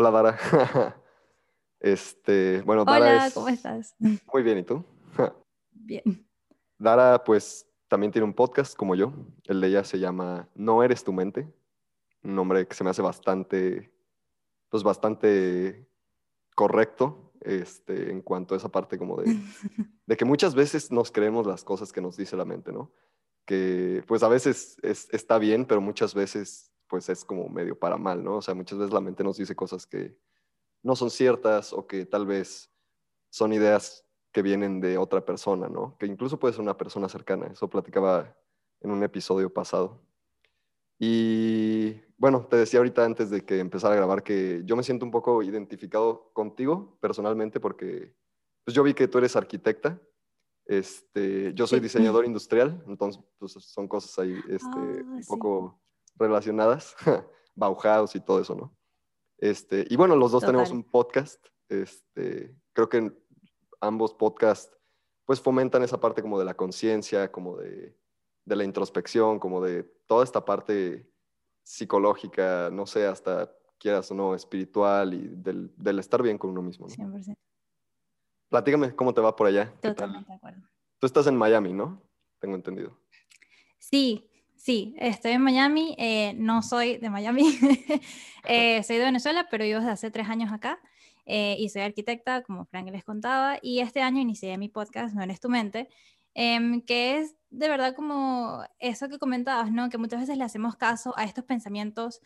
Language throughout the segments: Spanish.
Hola, Dara. este, bueno, Dara Hola, ¿cómo estás? Muy bien, ¿y tú? bien. Dara, pues, también tiene un podcast como yo. El de ella se llama No eres tu mente. Un nombre que se me hace bastante, pues, bastante correcto este, en cuanto a esa parte como de, de que muchas veces nos creemos las cosas que nos dice la mente, ¿no? Que, pues, a veces es- está bien, pero muchas veces, pues, es como medio para mal, ¿no? O sea, muchas veces la mente nos dice cosas que no son ciertas o que tal vez son ideas que vienen de otra persona, ¿no? Que incluso puede ser una persona cercana. Eso platicaba en un episodio pasado. Y bueno, te decía ahorita antes de que empezara a grabar que yo me siento un poco identificado contigo personalmente porque pues yo vi que tú eres arquitecta. Este, yo soy diseñador industrial, entonces pues, son cosas ahí este, Ah, un sí. poco relacionadas, Bauhaus y todo eso, ¿no? Este, y bueno, los dos tenemos Total. un podcast. Este, creo que ambos podcasts pues fomentan esa parte como de la conciencia, como de, de la introspección, como de toda esta parte psicológica, no sé, hasta quieras o no, espiritual y del, del estar bien con uno mismo. ¿no? 100%. Platícame cómo te va por allá. Totalmente de acuerdo. Tú estás en Miami, ¿no? Tengo entendido. Sí, sí, estoy en Miami. eh, no soy de Miami. Eh, soy de Venezuela, pero vivo desde hace tres años acá. eh, y soy arquitecta, como Frank les contaba. Y este año inicié mi podcast, No eres tu mente, em, que es de verdad como eso que comentabas, ¿no? Que muchas veces le hacemos caso a estos pensamientos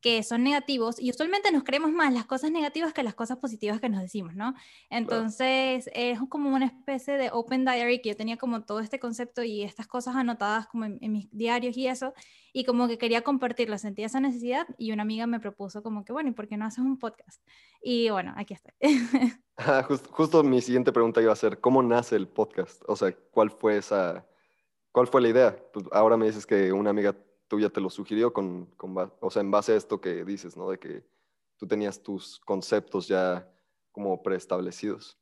que son negativos y usualmente nos creemos más las cosas negativas que las cosas positivas que nos decimos, ¿no? Entonces es como una especie de open diary que yo tenía como todo este concepto y estas cosas anotadas como en, en mis diarios y eso, y como que quería compartirlo, sentía esa necesidad y una amiga me propuso como que, bueno, ¿y por qué no haces un podcast? Y bueno, aquí estoy. Ah, just- justo mi siguiente pregunta iba a ser, ¿cómo nace el podcast? O sea, ¿cuál fue esa, cuál fue la idea? Pues ahora me dices que una amiga tuya te lo sugirió con, con o sea, en base a esto que dices, ¿no? De que tú tenías tus conceptos ya como preestablecidos.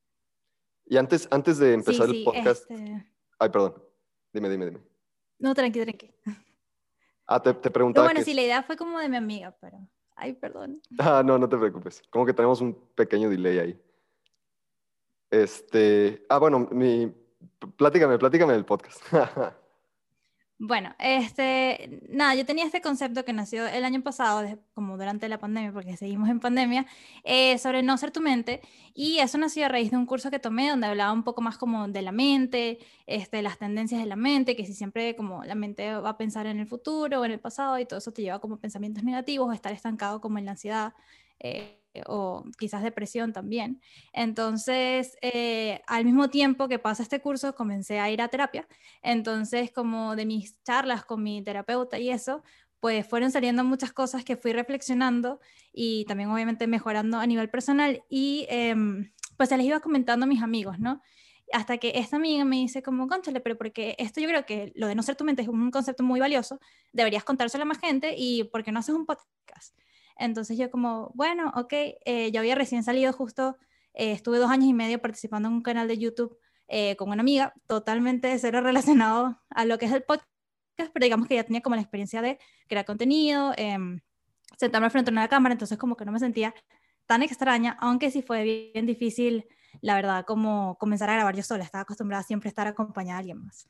Y antes, antes de Sí, empezar el sí, podcast, este... ay, perdón, dime, dime, dime. No, tranqui, tranqui. Ah, te, te Pero preguntaba bueno, que sí, la idea fue como de mi amiga, pero... Ay, perdón. Ah, no, no te preocupes. Como que tenemos un pequeño delay ahí. Este, ah, bueno, mi, platícame, platícame del podcast. Bueno, este, nada, yo tenía este concepto que nació el año pasado, como durante la pandemia, porque seguimos en pandemia, eh, sobre no ser tu mente, y eso nació a raíz de un curso que tomé donde hablaba un poco más como de la mente, este, las tendencias de la mente, que si siempre como la mente va a pensar en el futuro o en el pasado y todo eso te lleva como pensamientos negativos, o estar estancado como en la ansiedad eh, o quizás depresión también. Entonces, eh, al mismo tiempo que pasa este curso, comencé a ir a terapia. Entonces, como de mis charlas con mi terapeuta y eso, pues fueron saliendo muchas cosas que fui reflexionando y también obviamente mejorando a nivel personal y em, pues se les iba comentando a mis amigos, ¿no? Hasta que esta amiga me dice como, conchale, pero porque esto yo creo que lo de no ser tu mente es un concepto muy valioso, deberías contárselo a más gente y ¿por qué no haces un podcast? Entonces yo como, bueno, ok, eh, yo había recién salido justo, eh, estuve dos años y medio participando en un canal de YouTube eh, con una amiga, totalmente cero relacionado a lo que es el podcast, pero digamos que ya tenía como la experiencia de crear contenido, eh, sentarme frente a una cámara, entonces como que no me sentía tan extraña, aunque sí fue bien difícil, la verdad, como comenzar a grabar yo sola, estaba acostumbrada siempre a estar acompañada de alguien más.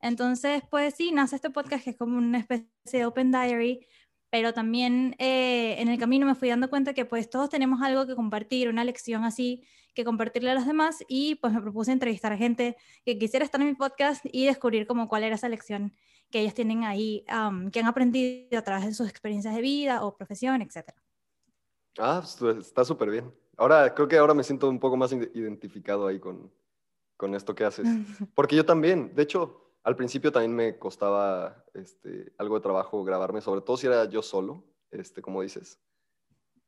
Entonces, pues sí, nace este podcast que es como una especie de open diary, pero también eh, en el camino me fui dando cuenta que pues todos tenemos algo que compartir, una lección así que compartirle a los demás y pues me propuse entrevistar a gente que quisiera estar en mi podcast y descubrir como cuál era esa lección que ellos tienen ahí, um, que han aprendido a través de sus experiencias de vida o profesión, etc. Ah, pues, está súper bien. Ahora, creo que ahora me siento un poco más ide- identificado ahí con, con esto que haces. Porque yo también, de hecho, al principio también me costaba este, algo de trabajo grabarme, sobre todo si era yo solo, este, como dices.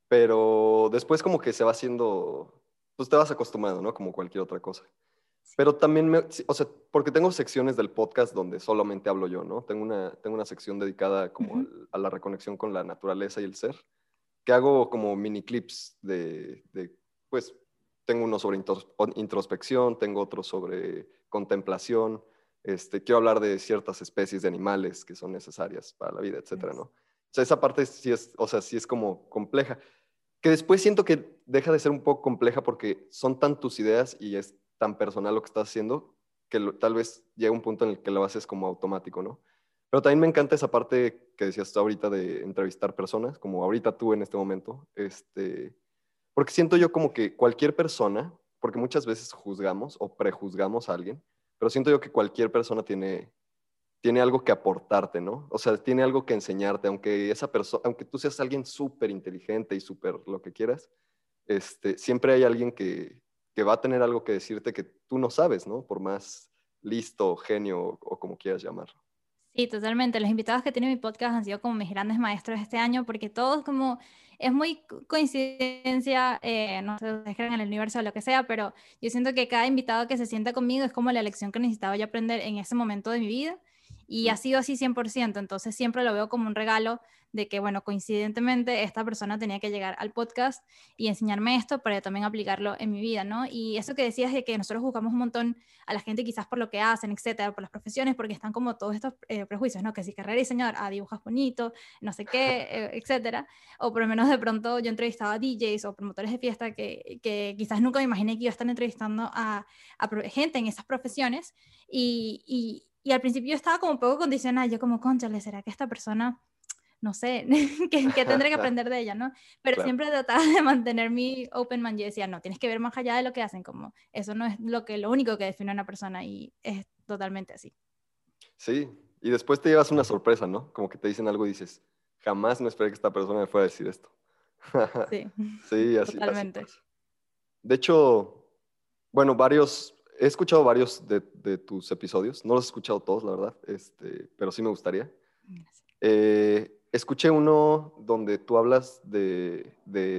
Pero después como que se va haciendo, pues te vas acostumbrando, ¿no? Como cualquier otra cosa. Pero también, me, o sea, porque tengo secciones del podcast donde solamente hablo yo, ¿no? Tengo una, tengo una sección dedicada como a la reconexión con la naturaleza y el ser, que hago como mini clips de, de, pues, tengo uno sobre intros- introspección, tengo otro sobre contemplación, este, quiero hablar de ciertas especies de animales que son necesarias para la vida, etcétera, ¿no? O sea, esa parte sí es, o sea, sí es como compleja. que después siento que deja de ser un poco compleja porque son tan tus ideas y es tan personal lo que estás haciendo que tal vez llega un punto en el que lo haces como automático, ¿no? Pero también me encanta esa parte que decías tú ahorita de entrevistar personas, como ahorita tú en este momento, este, porque siento yo como que cualquier persona, porque muchas veces juzgamos o prejuzgamos a alguien, pero siento yo que cualquier persona tiene, tiene algo que aportarte, ¿no? O sea, tiene algo que enseñarte, aunque esa persona, aunque tú seas alguien súper inteligente y súper lo que quieras, este, siempre hay alguien que, que va a tener algo que decirte que tú no sabes, ¿no? Por más listo, genio o como quieras llamarlo. Sí, totalmente. Los invitados que tiene mi podcast han sido como mis grandes maestros este año porque todos como es muy coincidencia, eh, no sé si creen en el universo o lo que sea, pero yo siento que cada invitado que se sienta conmigo es como la lección que necesitaba yo aprender en ese momento de mi vida y ha sido así 100%, entonces siempre lo veo como un regalo de que, bueno, coincidentemente esta persona tenía que llegar al podcast y enseñarme esto para también aplicarlo en mi vida, ¿no? Y eso que decías de que nosotros juzgamos un montón a la gente quizás por lo que hacen, etcétera, por las profesiones, porque están como todos estos eh, prejuicios, ¿no? Que si carrera diseñador, ah, dibujas bonito, no sé qué, eh, etcétera. O por lo menos de pronto yo entrevistaba a DJs o promotores de fiesta que, que quizás nunca me imaginé que iba a estar entrevistando a, a gente en esas profesiones y, y, y al principio yo estaba como un poco condicionada, yo como, conchale, ¿será que esta persona no sé, que, tendré que aprender de ella, ¿no? Pero siempre trataba de mantener mi open mind y decía, no, tienes que ver más allá de lo que hacen, como eso no es lo, que, lo único que define a una persona y es totalmente así. Sí, y después te llevas una sorpresa, ¿no? Como que te dicen algo y dices, jamás me esperé que esta persona me fuera a decir esto. Sí, sí así. Totalmente. de hecho, bueno, varios, he escuchado varios de, de, tus episodios, no los he escuchado todos, la verdad, este, pero sí me gustaría. Eh, Escuché uno donde tú hablas de,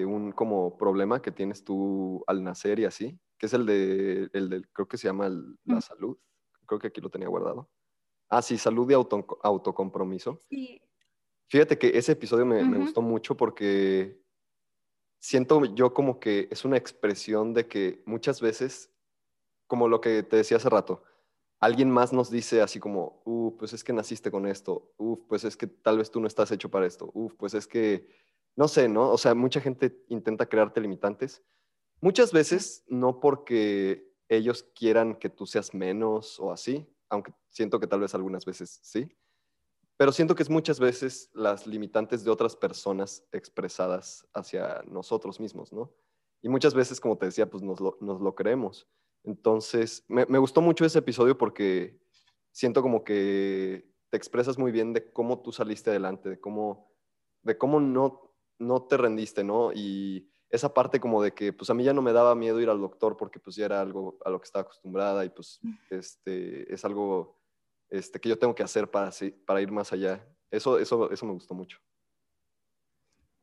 un como problema que tienes tú al nacer y así, que es el de, el creo que se llama la salud. Creo que aquí lo tenía guardado. Ah, sí, salud y auto, autocompromiso. Sí. Fíjate que ese episodio me, me gustó mucho porque siento yo como que es una expresión de que muchas veces, como lo que te decía hace rato, alguien más nos dice así como, uff, pues es que naciste con esto, uff, pues es que tal vez tú no estás hecho para esto, uff, pues es que, no sé, ¿no? O sea, mucha gente intenta crearte limitantes. Muchas veces no porque ellos quieran que tú seas menos o así, aunque siento que tal vez algunas veces sí, pero siento que es muchas veces las limitantes de otras personas expresadas hacia nosotros mismos, ¿no? Y muchas veces, como te decía, pues nos lo, nos lo creemos. Entonces, me, gustó mucho ese episodio porque siento como que te expresas muy bien de cómo tú saliste adelante, de cómo, de cómo no, no te rendiste, ¿no? Y esa parte como de que, pues a mí ya no me daba miedo ir al doctor porque pues ya era algo a lo que estaba acostumbrada y pues mm. este, es algo este, que yo tengo que hacer para, para ir más allá. Eso, eso, eso me gustó mucho.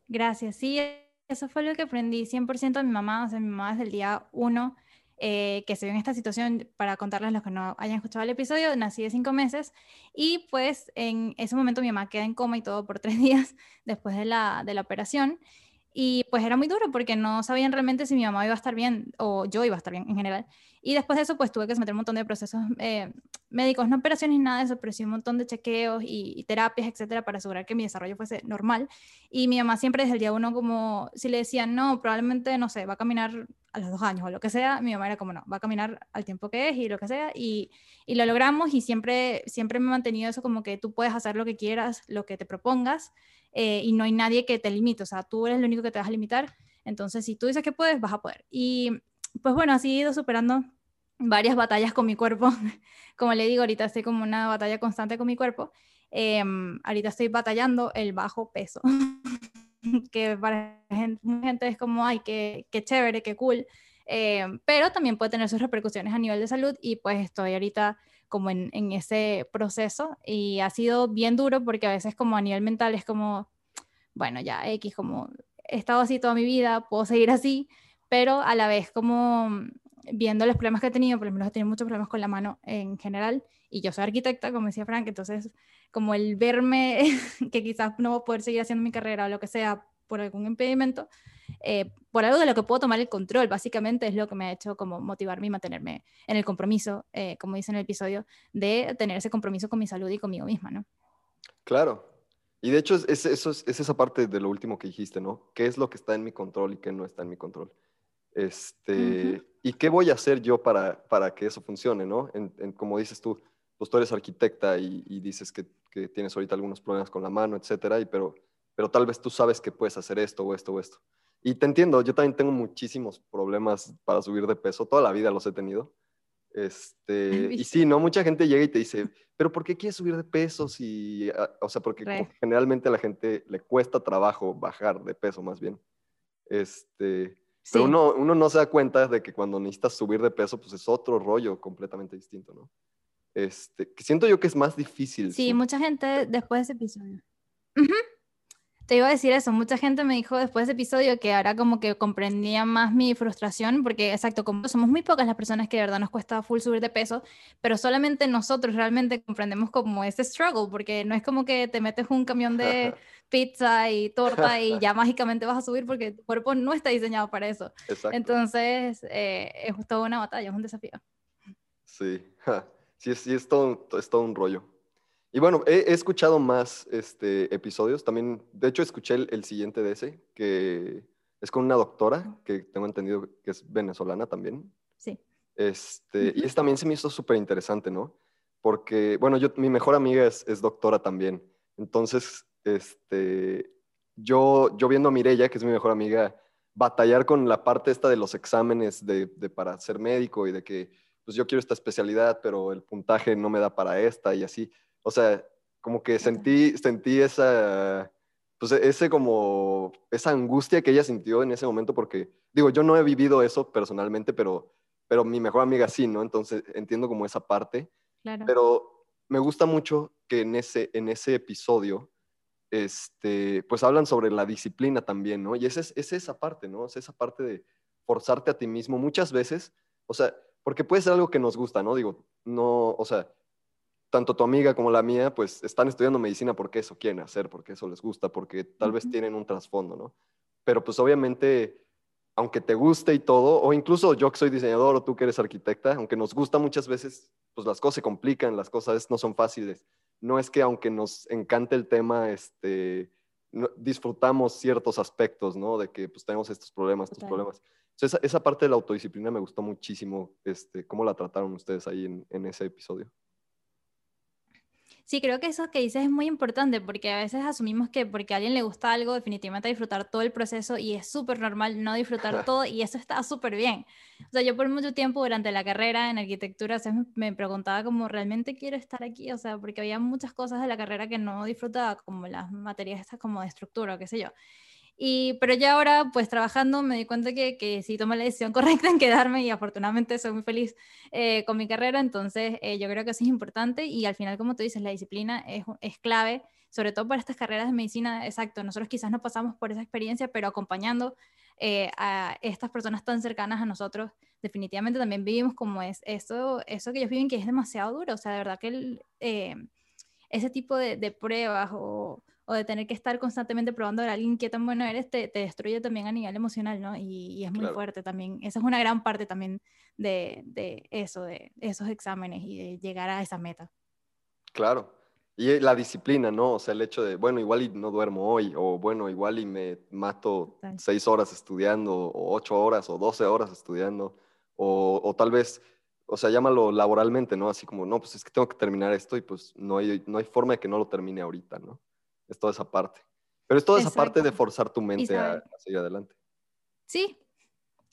Gracias. Sí, eso fue lo que aprendí 100% de mi mamá. O sea, mi mamá desde el día uno eh, que se vio en esta situación, para contarles los que no hayan escuchado el episodio, nací de cinco meses y pues en ese momento mi mamá queda en coma y todo por tres días después de la, de la operación. Y pues era muy duro porque no sabían realmente si mi mamá iba a estar bien o yo iba a estar bien en general. Y después de eso, pues tuve que someter un montón de procesos eh, médicos, no operaciones ni nada de eso, pero sí un montón de chequeos y, terapias, etcétera, para asegurar que mi desarrollo fuese normal. Y mi mamá siempre desde el día uno, como si le decían, no, probablemente, no sé, va a caminar a los dos años o lo que sea, mi mamá era como, no, va a caminar al tiempo que es y lo que sea. Y, y lo logramos y siempre, siempre me he mantenido eso como que tú puedes hacer lo que quieras, lo que te propongas. Eh, y no hay nadie que te limite, o sea, tú eres el único que te vas a limitar, entonces si tú dices que puedes, vas a poder. Y pues bueno, así he ido superando varias batallas con mi cuerpo, como le digo, ahorita estoy como una batalla constante con mi cuerpo, em, ahorita estoy batallando el bajo peso, que para gente, gente es como, ay, qué, qué chévere, qué cool, em, pero también puede tener sus repercusiones a nivel de salud y pues estoy ahorita como en, en, ese proceso. Y ha sido bien duro porque a veces como a nivel mental es como, bueno, ya X, como he estado así toda mi vida, puedo seguir así, pero a la vez como viendo los problemas que he tenido, por ejemplo, he tenido muchos problemas con la mano en general y yo soy arquitecta, como decía Frank, entonces como el verme que quizás no voy a poder seguir haciendo mi carrera o lo que sea por algún impedimento, eh, por algo de lo que puedo tomar el control, básicamente es lo que me ha hecho como motivarme y mantenerme en el compromiso, eh, como dice en el episodio, de tener ese compromiso con mi salud y conmigo misma, ¿no? Claro. Y de hecho es, es, es, es esa parte de lo último que dijiste, ¿no? ¿Qué es lo que está en mi control y qué no está en mi control? Este. ¿Y qué voy a hacer yo para, para que eso funcione, ¿no? En- en- como dices tú, pues tú eres arquitecta y, y dices que, que tienes ahorita algunos problemas con la mano, etcétera, y pero, pero tal vez tú sabes que puedes hacer esto o esto o esto. Y te entiendo, yo también tengo muchísimos problemas para subir de peso, toda la vida los he tenido. Este, y sí, ¿no? Mucha gente llega y te dice, pero ¿por qué quieres subir de peso? Si, o sea, porque como generalmente a la gente le cuesta trabajo bajar de peso más bien. Este, pero Sí. uno, uno no se da cuenta de que cuando necesitas subir de peso, pues es otro rollo completamente distinto, ¿no? Este, que siento yo que es más difícil. Sí, sin- mucha gente después de ese episodio. Ujú. Te iba a decir eso, mucha gente me dijo después de ese episodio que ahora como que comprendía más mi frustración, porque exacto, como somos muy pocas las personas que de verdad nos cuesta full subir de peso, pero solamente nosotros realmente comprendemos como ese struggle, porque no es como que te metes un camión de pizza y torta y ya mágicamente vas a subir porque tu cuerpo no está diseñado para eso. Exacto. Entonces, eh, es toda una batalla, es un desafío. Sí, sí, es, sí es, todo, un- es todo un rollo. Y bueno, he, he escuchado más este, episodios. También, de hecho, escuché el, el siguiente de ese, que es con una doctora, que tengo entendido que es venezolana también. Sí. Este, Y es, también se me hizo súper interesante, ¿no? Porque, bueno, yo, mi mejor amiga es, es doctora también. Entonces, este, yo, yo viendo a Mirella, que es mi mejor amiga, batallar con la parte esta de los exámenes de, de para ser médico y de que, pues yo quiero esta especialidad, pero el puntaje no me da para esta y así. O sea, como que sentí, sentí esa, pues ese como, esa angustia que ella sintió en ese momento, porque, digo, yo no he vivido eso personalmente, pero, pero mi mejor amiga sí, ¿no? Entonces entiendo como esa parte, Claro. pero me gusta mucho que en ese, en ese episodio, este, pues hablan sobre la disciplina también, ¿no? Y esa es, es esa parte, ¿no? Es esa parte de forzarte a ti mismo muchas veces, o sea, porque puede ser algo que nos gusta, ¿no? Digo, no, o sea, tanto tu amiga como la mía, pues están estudiando medicina porque eso quieren hacer, porque eso les gusta, porque tal vez tienen un trasfondo, ¿no? Pero pues obviamente, aunque te guste y todo, o incluso yo que soy diseñador o tú que eres arquitecta, aunque nos gusta muchas veces, pues las cosas se complican, las cosas no son fáciles. No es que aunque nos encante el tema, este, no- disfrutamos ciertos aspectos, ¿no? De que pues tenemos estos problemas, estos problemas. Entonces, esa, esa parte de la autodisciplina me gustó muchísimo, este, cómo la trataron ustedes ahí en, en ese episodio. Sí, creo que eso que dices es muy importante porque a veces asumimos que porque a alguien le gusta algo, definitivamente disfrutar todo el proceso y es súper normal no disfrutar todo y eso está súper bien. O sea, yo por mucho tiempo durante la carrera en arquitectura o sea, me- me preguntaba como realmente quiero estar aquí, o sea, porque había muchas cosas de la carrera que no disfrutaba, como las materias estas como de estructura o qué sé yo. Y, pero ya ahora, pues trabajando, me di cuenta que, que sí tomé la decisión correcta en quedarme y afortunadamente soy muy feliz eh, con mi carrera, entonces eh, yo creo que eso es importante y al final, como tú dices, la disciplina es, es clave, sobre todo para estas carreras de medicina, exacto, nosotros quizás no pasamos por esa experiencia, pero acompañando eh, a estas personas tan cercanas a nosotros, definitivamente también vivimos como es eso, eso que ellos viven que es demasiado duro, o sea, de verdad que ese tipo de, de pruebas o, o, de tener que estar constantemente probando a alguien qué tan bueno eres, te, te, destruye también a nivel emocional, ¿no? Y, y es muy Claro. fuerte también. Esa es una gran parte también de, de eso, de esos exámenes y de llegar a esa meta. Claro. Y eh, la disciplina, ¿no? O sea, el hecho de, bueno, igual y no duermo hoy, o bueno, igual y me mato seis horas estudiando, o ocho horas, o doce horas estudiando, o, o tal vez, o sea, llámalo laboralmente, ¿no? Así como, no, pues es que tengo que terminar esto y pues no hay, no hay forma de que no lo termine ahorita, ¿no? Es toda esa parte. Pero es toda esa parte de Exacto. forzar tu mente a, a seguir adelante. Sí,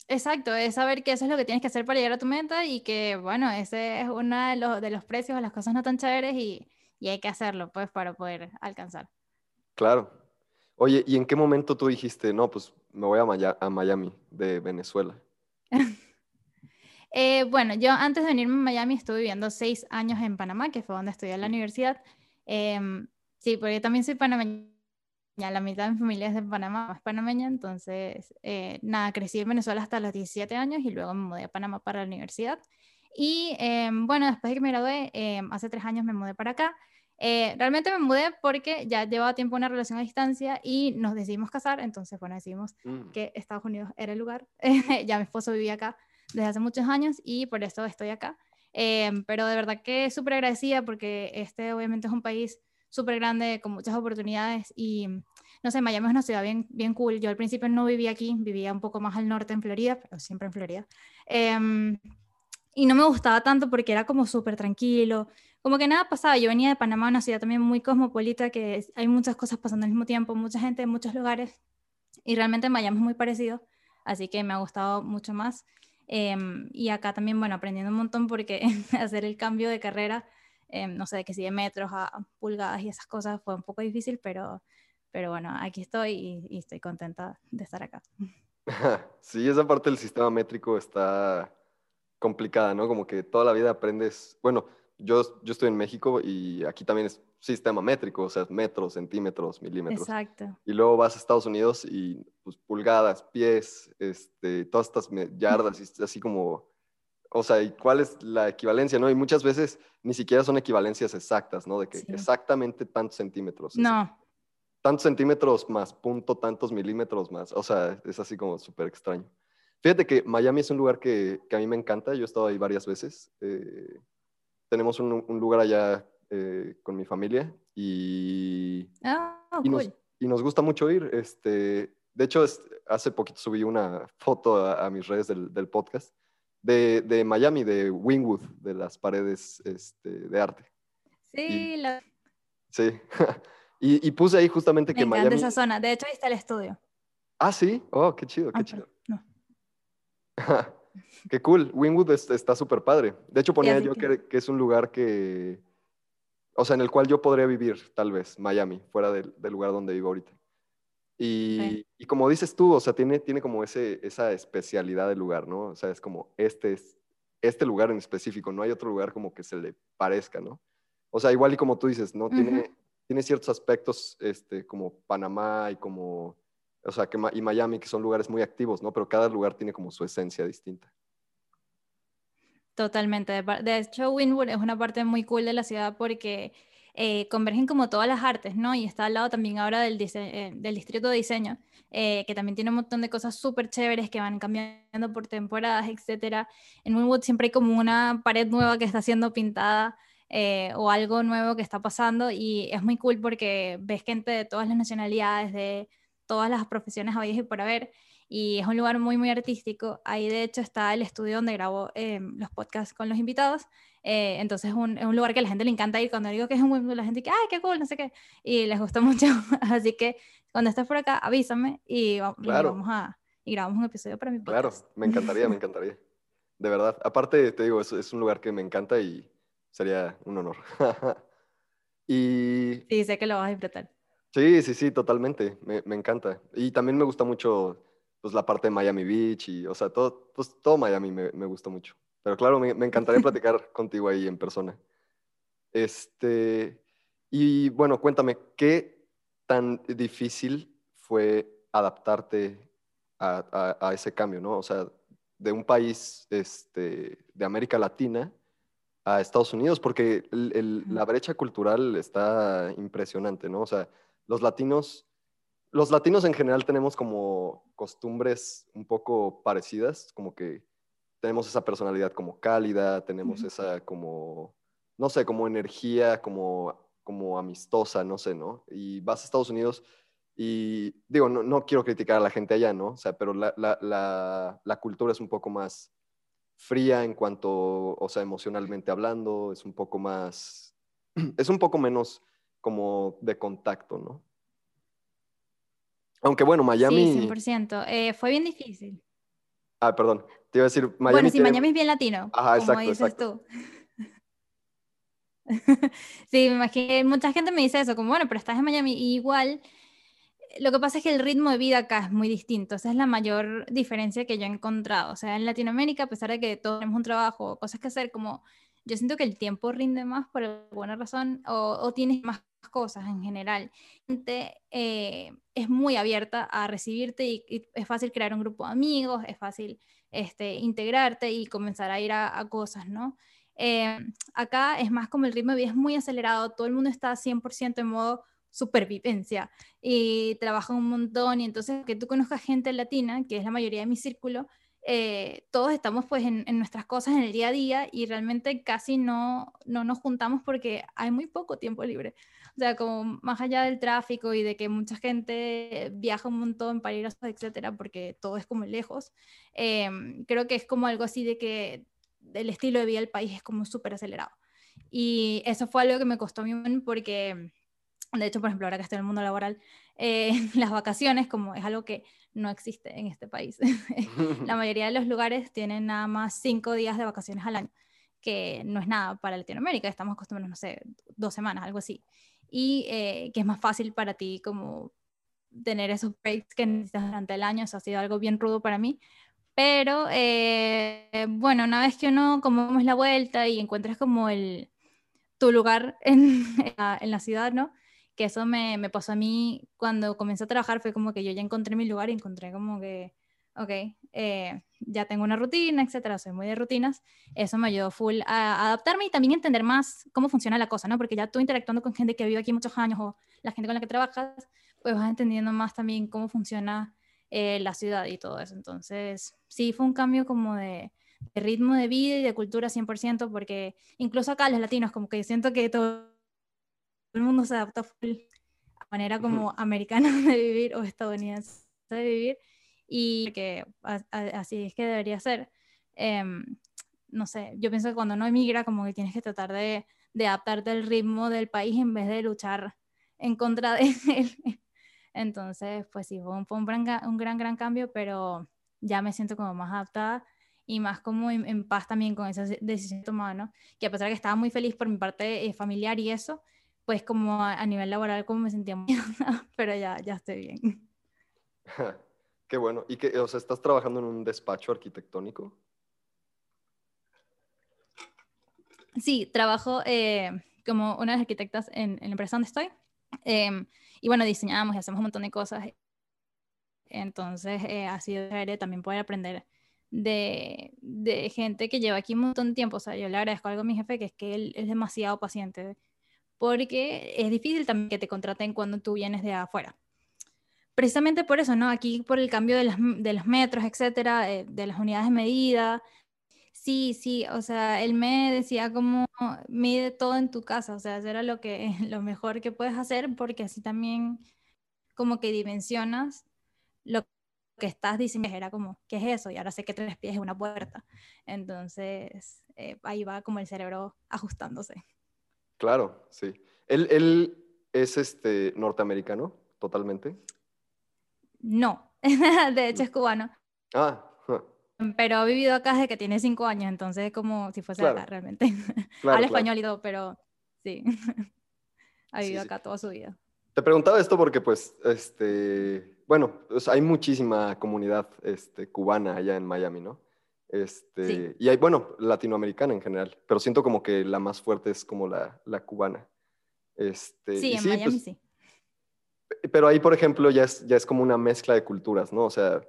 exacto, es saber que eso es lo que tienes que hacer para llegar a tu meta y que, bueno, ese es uno de los, de los precios, las cosas no tan chéveres y, y hay que hacerlo, pues, para poder alcanzar. Claro. Oye, ¿y en qué momento tú dijiste, no, pues me voy a, Maya- a Miami de Venezuela? Eh, bueno, yo antes de venirme a Miami estuve viviendo seis años en Panamá, que fue donde estudié en la universidad. Em, sí, porque también soy panameña, la mitad de mi familia es de Panamá, es panameña, entonces, eh, nada, crecí en Venezuela hasta los 17 años y luego me mudé a Panamá para la universidad. Y em, bueno, después de que me gradué, em, hace tres años me mudé para acá. Eh, realmente me mudé porque ya llevaba tiempo una relación a distancia y nos decidimos casar, entonces, bueno, decidimos Mm, que Estados Unidos era el lugar. ya mi esposo vivía acá desde hace muchos años y por eso estoy acá. Eh, pero de verdad que súper agradecida porque este obviamente es un país súper grande, con muchas oportunidades y no sé, Miami es una ciudad bien, bien cool. Yo al principio no vivía aquí, vivía un poco más al norte en Florida, pero siempre en Florida. Em, y no me gustaba tanto porque era como súper tranquilo, como que nada pasaba. Yo venía de Panamá, una ciudad también muy cosmopolita, que hay muchas cosas pasando al mismo tiempo, mucha gente en muchos lugares, y realmente Miami es muy parecido, así que me ha gustado mucho más. Em, y acá también, bueno, aprendiendo un montón porque hacer el cambio de carrera, em, no sé, que si de metros a pulgadas y esas cosas fue un poco difícil, pero, pero bueno, aquí estoy y, estoy contenta de estar acá. Sí, esa parte del sistema métrico está complicada, ¿no? Como que toda la vida aprendes, bueno, yo, yo estoy en México y aquí también es sistema métrico, o sea, metros, centímetros, milímetros. Exacto. Y luego vas a Estados Unidos y pues, pulgadas, pies, este, todas estas yardas, y así como, o sea, ¿y cuál es la equivalencia, no? Y muchas veces ni siquiera son equivalencias exactas, ¿no? De que exactamente tantos centímetros. No. Tantos centímetros más punto, tantos milímetros más. O sea, es así como súper extraño. Fíjate que Miami es un lugar que, que, a mí me encanta. Yo he estado ahí varias veces. Eh, tenemos un, un, lugar allá eh, con mi familia y, oh, y, nos, y, nos, gusta mucho ir. Este, de hecho, hace poquito subí una foto a, mis redes del, del podcast de, de, Miami, de Wingwood, de las paredes este, de arte. Sí, la... sí. y, y, puse ahí justamente Me que Miami... esa zona. De hecho, ahí está el estudio. Ah, sí. Oh, qué chido, qué Ah, chido. No. Qué cool. Wingwood está súper padre. De hecho, ponía yo que- que, que es un lugar que, o sea, en el cual yo podría vivir, tal vez, Miami, fuera del, del lugar donde vivo ahorita. Y, Sí. y como dices tú, o sea, tiene, tiene como ese, esa especialidad del lugar, ¿no? O sea, es como este es este lugar en específico, no hay otro lugar como que se le parezca, ¿no? O sea, igual y como tú dices, ¿no? Tiene, ciertos aspectos, este, como Panamá y como, o sea, que, y Miami, que son lugares muy activos, ¿no? Pero cada lugar tiene como su esencia distinta. Totalmente. De hecho, Wynwood es una parte muy cool de la ciudad porque eh, convergen como todas las artes, ¿no? Y está al lado también ahora del, eh, del distrito de diseño, eh, que también tiene un montón de cosas súper chéveres que van cambiando por temporadas, etcétera. En Wynwood siempre hay como una pared nueva que está siendo pintada eh, o algo nuevo que está pasando y es muy cool porque ves gente de todas las nacionalidades, de todas las profesiones habidas y por haber y es un lugar muy, muy artístico. Ahí de hecho está el estudio donde grabo eh, los podcasts con los invitados. Eh, entonces es un, es un lugar que a la gente le encanta ir. Cuando digo que es un buen la gente que, ay, qué cool, no sé qué. Y les gusta mucho. Así que cuando estés por acá, avísame y, va- y Claro. vamos a, y grabamos un episodio para mi Claro, podcast. me encantaría, me encantaría. De verdad. Aparte, te digo, es, es un lugar que me encanta y sería un honor. y Sí, sé que lo vas a disfrutar. sí, sí, sí, totalmente. Me, me encanta. Y también me gusta mucho pues, la parte de Miami Beach y, o sea, todo, pues, todo Miami me, me gusta mucho. Pero claro, me, me encantaría platicar contigo ahí en persona. Este, y bueno, cuéntame, ¿qué tan difícil fue adaptarte a, a- a ese cambio, ¿no? O sea, de un país este, de América Latina a Estados Unidos, porque el- el- la brecha cultural está impresionante, ¿no? O sea, los latinos, los latinos en general tenemos como costumbres un poco parecidas, como que tenemos esa personalidad como cálida, tenemos esa como, no sé, como energía, como, como amistosa, no sé, ¿no? Y vas a Estados Unidos y digo, no, no quiero criticar a la gente allá, ¿no? O sea, pero la, la, la, la cultura es un poco más fría en cuanto, o sea, emocionalmente hablando, es un poco más, es un poco menos como de contacto, ¿no? Aunque bueno, Miami... Sí, 100%. Eh, fue bien difícil. Ah, perdón, te iba a decir, Miami bueno, sí, tiene- Miami es bien latino, Ajá, como exacto, dices exacto. tú. Sí, me imagino, mucha gente me dice eso, como bueno, pero estás en Miami, y igual, lo que pasa es que el ritmo de vida acá es muy distinto, esa es la mayor diferencia que yo he encontrado, o sea, en Latinoamérica, a pesar de que todos tenemos un trabajo, o cosas que hacer, como yo siento que el tiempo rinde más por alguna razón, o, o tienes más cosas en general. Gente eh, es muy abierta a recibirte y, y es fácil crear un grupo de amigos, es fácil este, integrarte y comenzar a ir a, a cosas, ¿no? Eh, acá es más como el ritmo de vida es muy acelerado, todo el mundo está 100% en modo supervivencia y trabaja un montón y entonces que tú conozcas gente latina, que es la mayoría de mi círculo, eh, todos estamos pues en, en, nuestras cosas en el día a día y realmente casi no, no nos juntamos porque hay muy poco tiempo libre. O sea, como más allá del tráfico y de que mucha gente viaja un montón para ir a etcétera, porque todo es como lejos, em, creo que es como algo así de que el estilo de vida del país es como súper acelerado. Y eso fue algo que me costó a mí porque, de hecho, por ejemplo, ahora que estoy en el mundo laboral, eh, las vacaciones como es algo que no existe en este país. la mayoría de los lugares tienen nada más cinco días de vacaciones al año, que no es nada para Latinoamérica, estamos acostumbrados, no sé, dos semanas, algo así. Y eh, que es más fácil para ti como tener esos breaks que necesitas durante el año, eso ha sido algo bien rudo para mí, pero eh, bueno, una vez que uno como la vuelta y encuentras como el, tu lugar en, en, la, ciudad, ¿no? Que eso me, me, pasó a mí cuando comencé a trabajar, fue como que yo ya encontré mi lugar y encontré como que, ok, eh, ya tengo una rutina, etcétera, soy muy de rutinas. Eso me ayudó full a, adaptarme y también entender más cómo funciona la cosa, ¿no? Porque ya tú interactuando con gente que vive aquí muchos años o la gente con la que trabajas, pues vas entendiendo más también cómo funciona eh, la ciudad y todo eso. Entonces, sí, fue un cambio como de, ritmo de vida y de cultura 100%, porque incluso acá los latinos, como que siento que todo el mundo se adaptó a la manera como americana de vivir o estadounidense de vivir, y que así es que debería ser. Em, no sé, yo pienso que cuando uno emigra, como que tienes que tratar de, de adaptarte al ritmo del país en vez de luchar en contra de él. Entonces, pues sí, fue un, un, gran, un gran, gran cambio, pero ya me siento como más adaptada y más como en, paz también con esa decisión tomada, ¿no? Que a pesar de que estaba muy feliz por mi parte eh, familiar y eso, pues como a, nivel laboral como me sentía muy pero ya, ya estoy bien. Qué bueno. ¿Y que, o sea, estás trabajando en un despacho arquitectónico? Sí, trabajo eh, como una de las arquitectas en, en la empresa donde estoy. Eh, y bueno, diseñamos y hacemos un montón de cosas. Entonces eh, ha sido chévere también poder aprender de, de, gente que lleva aquí un montón de tiempo. O sea, yo le agradezco algo a mi jefe, que es que él es demasiado paciente, porque es difícil también que te contraten cuando tú vienes de afuera. Precisamente por eso, ¿no? Aquí por el cambio de, los metros, etcétera, eh, de las unidades de medida, Sí, sí, o sea, él me decía como mide todo en tu casa, o sea, eso era lo que lo mejor que puedes hacer porque así también como que dimensionas lo que estás diciendo, era como, ¿qué es eso? Y ahora sé que tres pies es una puerta. Entonces, eh, ahí va como el cerebro ajustándose. Claro, sí. ¿Él, él es este norteamericano totalmente? No, de hecho es cubano. Ah, pero ha vivido acá desde que tiene cinco años, entonces es como si fuese acá realmente. Habla español y todo, pero sí. ha vivido acá toda su vida. Te preguntaba esto porque, pues, este, bueno, hay muchísima comunidad este, cubana allá en Miami, ¿no? Este, Y hay, bueno, latinoamericana en general, pero siento como que la más fuerte es como la, la cubana. Este, sí, en Miami pues, sí. Pero ahí, por ejemplo, ya es, ya es como una mezcla de culturas, ¿no? O sea,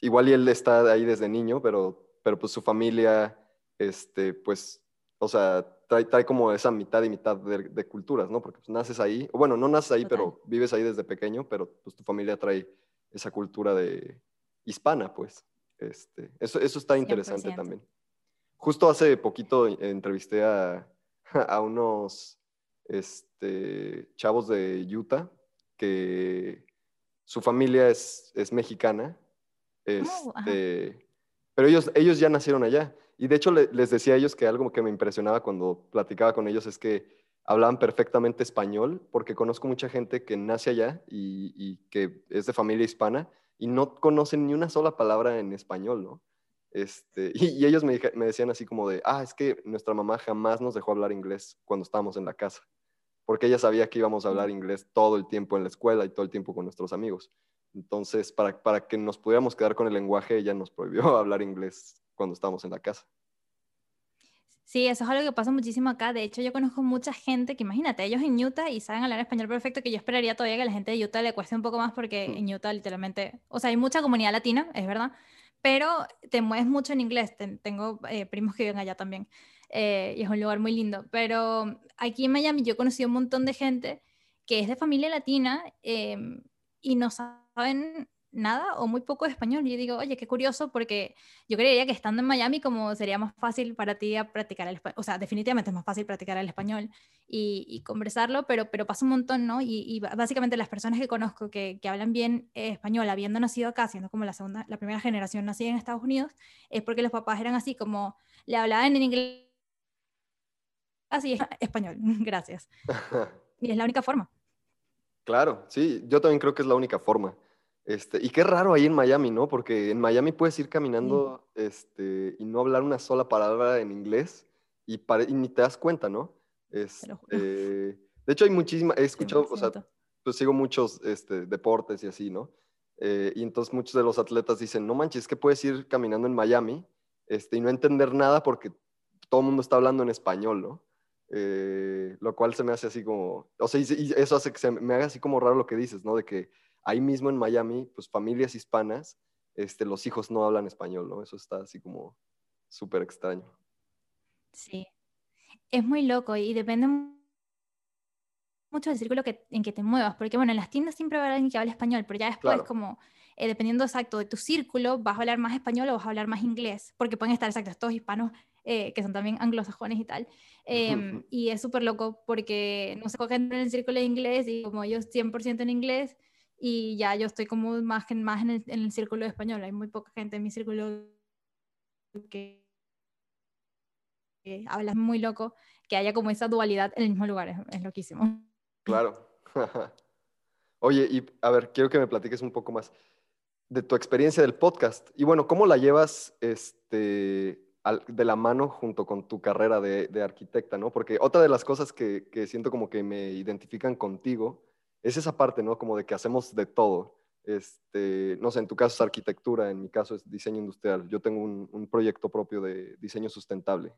igual y él está ahí desde niño, pero, pero pues su familia, este, pues, o sea, trae, trae como esa mitad y mitad de, culturas, ¿no? Porque pues, naces ahí, bueno, no naces ahí, pero vives ahí desde pequeño, pero pues tu familia trae esa cultura de hispana, pues. Este, eso, eso está interesante también. Justo hace poquito entrevisté a, a unos este, chavos de Utah su familia es, es mexicana Oh, este, pero ellos, ellos ya nacieron allá. Y de hecho les decía a ellos que algo que me impresionaba cuando platicaba con ellos es que hablaban perfectamente español, porque conozco mucha gente que nace allá y, que es de familia hispana y no conocen ni una sola palabra en español, ¿no? Este, y, ellos me, me, decían así como de, ah, es que nuestra mamá jamás nos dejó hablar inglés cuando estábamos en la casa, porque ella sabía que íbamos a hablar mm. inglés todo el tiempo en la escuela y todo el tiempo con nuestros amigos. Entonces, para, para que nos pudiéramos quedar con el lenguaje, ella nos prohibió hablar inglés cuando estábamos en la casa. Sí, eso es algo que pasa muchísimo acá. De hecho, yo conozco mucha gente que, imagínate, ellos en Utah y saben hablar español perfecto, que yo esperaría todavía que a la gente de Utah le cueste un poco más porque en Utah literalmente, o sea, hay mucha comunidad latina, es verdad, pero te mueves mucho en inglés. tengo eh, primos que viven allá también eh, y es un lugar muy lindo. Pero aquí en Miami yo conocí un montón de gente que es de familia latina em, y no saben nada o muy poco de español. Y yo digo, oye, qué curioso, porque yo creería que estando en Miami como sería más fácil para ti practicar el español, o sea, definitivamente es más fácil practicar el español y, conversarlo, pero, pero pasa un montón, ¿no? Y, básicamente las personas que conozco que, que hablan bien español, habiendo nacido acá, siendo como la segunda, la primera generación nacida en Estados Unidos, es porque los papás eran así como, le hablaban en inglés, así, español, gracias. Y es la única forma. Claro, sí, yo también creo que es la única forma. Este, y qué raro ahí en Miami, ¿no? Porque en Miami puedes ir caminando este, y no hablar una sola palabra en inglés y, ni te das cuenta, ¿no? Este, de hecho, hay muchísimas, he escuchado, o sea, pues sigo muchos este, deportes y así, ¿no? Eh, y entonces muchos de los atletas dicen, no manches, es que puedes ir caminando en Miami este, y no entender nada porque todo el mundo está hablando en español, ¿no? Eh, lo cual se me hace así como, o sea, y eso hace que se me haga así como raro lo que dices, ¿no? De que ahí mismo en Miami, pues familias hispanas, este, los hijos no hablan español, ¿no? Eso está así como súper extraño. Sí, es muy loco y depende mucho del círculo que, en que te muevas, porque bueno, en las tiendas siempre va a haber alguien que habla español, pero ya después como, eh, dependiendo exacto de tu círculo, vas a hablar más español o vas a hablar más inglés, porque pueden estar exactos todos hispanos eh, que son también anglosajones y tal. Em, y es súper loco porque no se cogen en el círculo de inglés y como yo 100% en inglés y ya yo estoy como más, más en, el, en el círculo de español. Hay muy poca gente en mi círculo que, habla muy loco, que haya como esa dualidad en el mismo lugar. Es, es loquísimo. Claro. Oye, y a ver, quiero que me platiques un poco más de tu experiencia del podcast. Y bueno, ¿cómo la llevas este, de la mano junto con tu carrera de, arquitecta, ¿no? Porque otra de las cosas que, siento como que me identifican contigo es esa parte, ¿no? Como de que hacemos de todo. Este, no sé, en tu caso es arquitectura, en mi caso es diseño industrial. Yo tengo un, proyecto propio de diseño sustentable.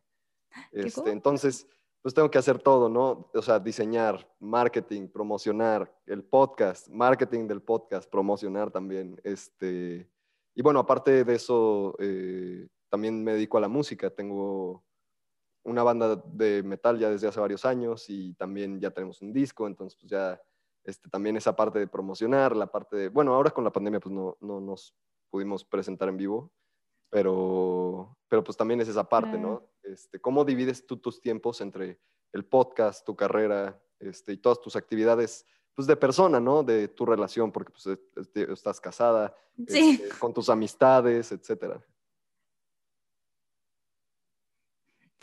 Este, entonces, pues tengo que hacer todo, ¿no? O sea, diseñar, marketing, promocionar el podcast, marketing del podcast, promocionar también. Este, y bueno, aparte de eso, eh, también me dedico a la música. Tengo una banda de metal ya desde hace varios años y también ya tenemos un disco, entonces pues ya este, también esa parte de promocionar, la parte de, bueno, ahora con la pandemia pues no, no nos pudimos presentar en vivo, pero, pero pues también es esa parte, ¿no? Este, ¿Cómo divides tú tus tiempos entre el podcast, tu carrera este, y todas tus actividades pues de persona, ¿no? De tu relación, porque pues estás casada, sí. Este, con tus amistades, etcétera.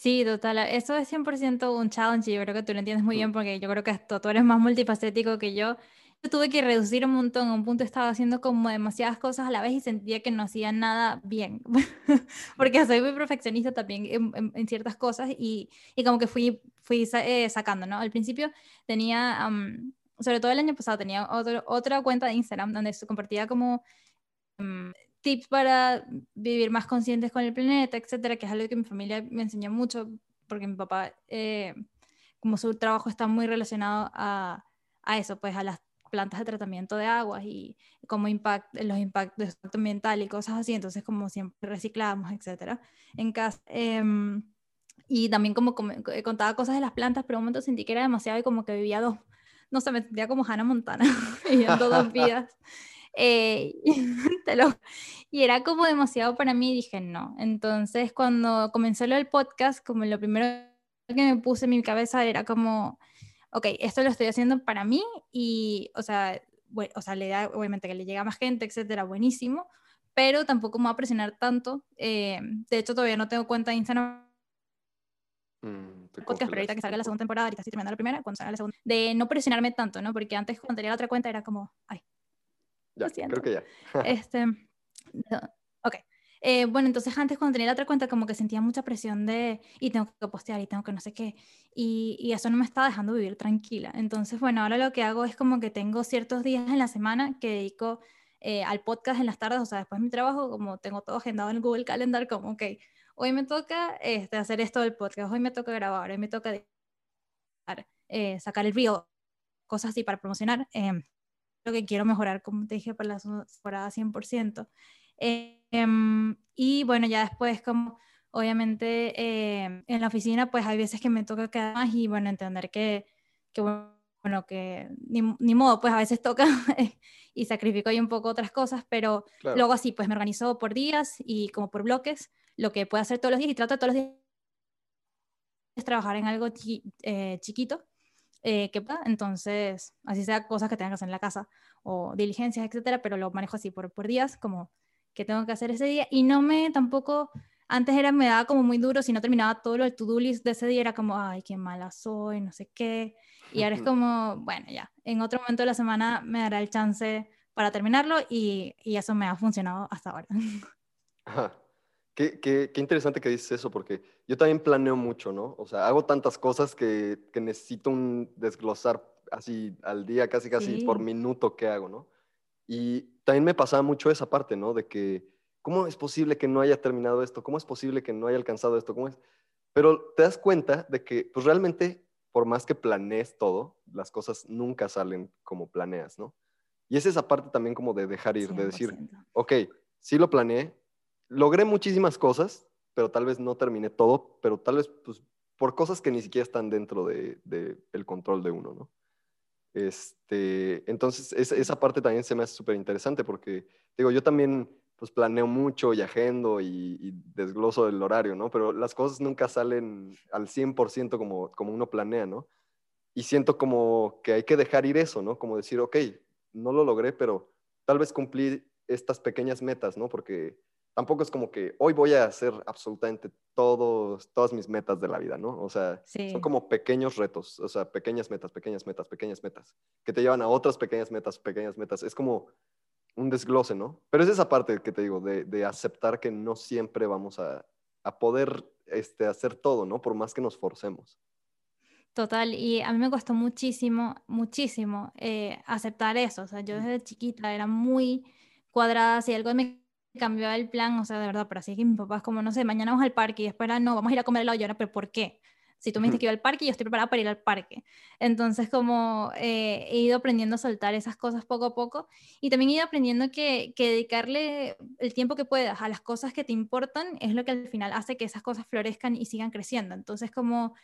Sí, total. Eso es 100% un challenge y yo creo que tú lo entiendes muy bien porque yo creo que tú eres más multifacético que yo. Yo tuve que reducir un montón, a un punto estaba haciendo como demasiadas cosas a la vez y sentía que no hacía nada bien, porque soy muy perfeccionista también en, ciertas cosas y, y, como que fui, fui eh, sacando, ¿no? Al principio tenía, sobre todo el año pasado, tenía otra cuenta de Instagram donde compartía como... Mm, tips para vivir más conscientes con el planeta, etcétera, que es algo que mi familia me enseñó mucho, porque mi papá, eh, como su trabajo está muy relacionado a, a, eso, pues a las plantas de tratamiento de aguas y cómo impact, los impactos de impacto ambiental y cosas así, entonces como siempre reciclamos, etcétera, en casa. Em, y también como, contaba cosas de las plantas, pero un momento sentí que era demasiado y como que vivía dos, no sé, me sentía como Hannah Montana, viviendo dos vidas. Eh, y era como demasiado para mí, dije no. Entonces, cuando comenzó lo del podcast, como lo primero que me puse en mi cabeza era como, ok, esto lo estoy haciendo para mí y, o sea, bueno, o sea, le da, obviamente que le llega a más gente, etcétera, buenísimo, pero tampoco me va a presionar tanto. Eh, de hecho, todavía no tengo cuenta de Instagram. Mm, podcast, pero ahorita que salga la segunda temporada, ahorita estoy terminando la primera, cuando salga la segunda, de no presionarme tanto, ¿no? Porque antes cuando tenía la otra cuenta era como, ay, ya, creo que ya. este, ok. Eh, bueno, entonces antes cuando tenía la otra cuenta como que sentía mucha presión de, y tengo que postear y tengo que no sé qué, y, y, eso no me estaba dejando vivir tranquila. Entonces, bueno, ahora lo que hago es como que tengo ciertos días en la semana que dedico eh, al podcast en las tardes, o sea, después de mi trabajo, como tengo todo agendado en Google Calendar, como, ok, hoy me toca este, hacer esto del podcast, hoy me toca grabar, hoy me toca eh, sacar el video, cosas así para promocionar. Eh, lo que quiero mejorar, como te dije, para la temporada 100%. Em, y bueno, ya después, como obviamente em, en la oficina, pues hay veces que me toca quedar más y bueno, entender que, que bueno, que ni, ni modo, pues a veces toca y sacrifico ahí un poco otras cosas, pero luego así, pues me organizo por días y como por bloques, lo que puedo hacer todos los días y trato todos los días trabajar en algo eh, chiquito eh, que pueda, entonces, así sea cosas que tenga que hacer en la casa o diligencias, etcétera, pero lo manejo así por, por días, como que tengo que hacer ese día y no me tampoco antes era, me daba como muy duro, si no terminaba todo lo del to-do list de ese día, era como, ay, qué mala soy, no sé qué. Y ahora es como, bueno, ya, en otro momento de la semana me dará el chance para terminarlo y, y eso me ha funcionado hasta ahora. Qué, qué, qué, interesante que dices eso, porque yo también planeo mucho, ¿no? O sea, hago tantas cosas que, que necesito un desglosar así al día, casi casi por minuto que hago, ¿no? Y también me pasaba mucho esa parte, ¿no? De que ¿Cómo es posible que no haya terminado esto? ¿Cómo es posible que no haya alcanzado esto? ¿Cómo es? Pero te das cuenta de que, pues realmente, por más que planees todo, las cosas nunca salen como planeas, ¿no? Y es esa parte también como de dejar ir, de decir, ok, sí lo planeé, logré muchísimas cosas, pero tal vez no terminé todo, pero tal vez pues, por cosas que ni siquiera están dentro del de, el control de uno, ¿no? Este, entonces, esa parte también se me hace súper interesante porque, digo, yo también pues planeo mucho y agendo y, desgloso el horario, ¿no? Pero las cosas nunca salen al 100% como, como uno planea, ¿no? Y siento como que hay que dejar ir eso, ¿no? Como decir, ok, no lo logré, pero tal vez cumplí estas pequeñas metas, ¿no? Porque tampoco es como que hoy voy a hacer absolutamente todos, todas mis metas de la vida, ¿no? O sea, son como pequeños retos, o sea, pequeñas metas, pequeñas metas, pequeñas metas, que te llevan a otras pequeñas metas, pequeñas metas. Es como un desglose, ¿no? Pero es esa parte que te digo, de, aceptar que no siempre vamos a, poder este, hacer todo, ¿no? Por más que nos forcemos. Total, y a mí me costó muchísimo, muchísimo eh, aceptar eso. O sea, yo desde chiquita era muy cuadrada, si algo me cambió el plan, o sea, de verdad, pero así que mi papá es como, no sé, mañana vamos al parque y después, no, vamos a ir a comer helado, y pero ¿por qué? Si tú me dijiste que iba al parque, yo estoy preparada para ir al parque. Entonces, como eh, he ido aprendiendo a soltar esas cosas poco a poco y también he ido aprendiendo que, que, dedicarle el tiempo que puedas a las cosas que te importan es lo que al final hace que esas cosas florezcan y sigan creciendo. Entonces, como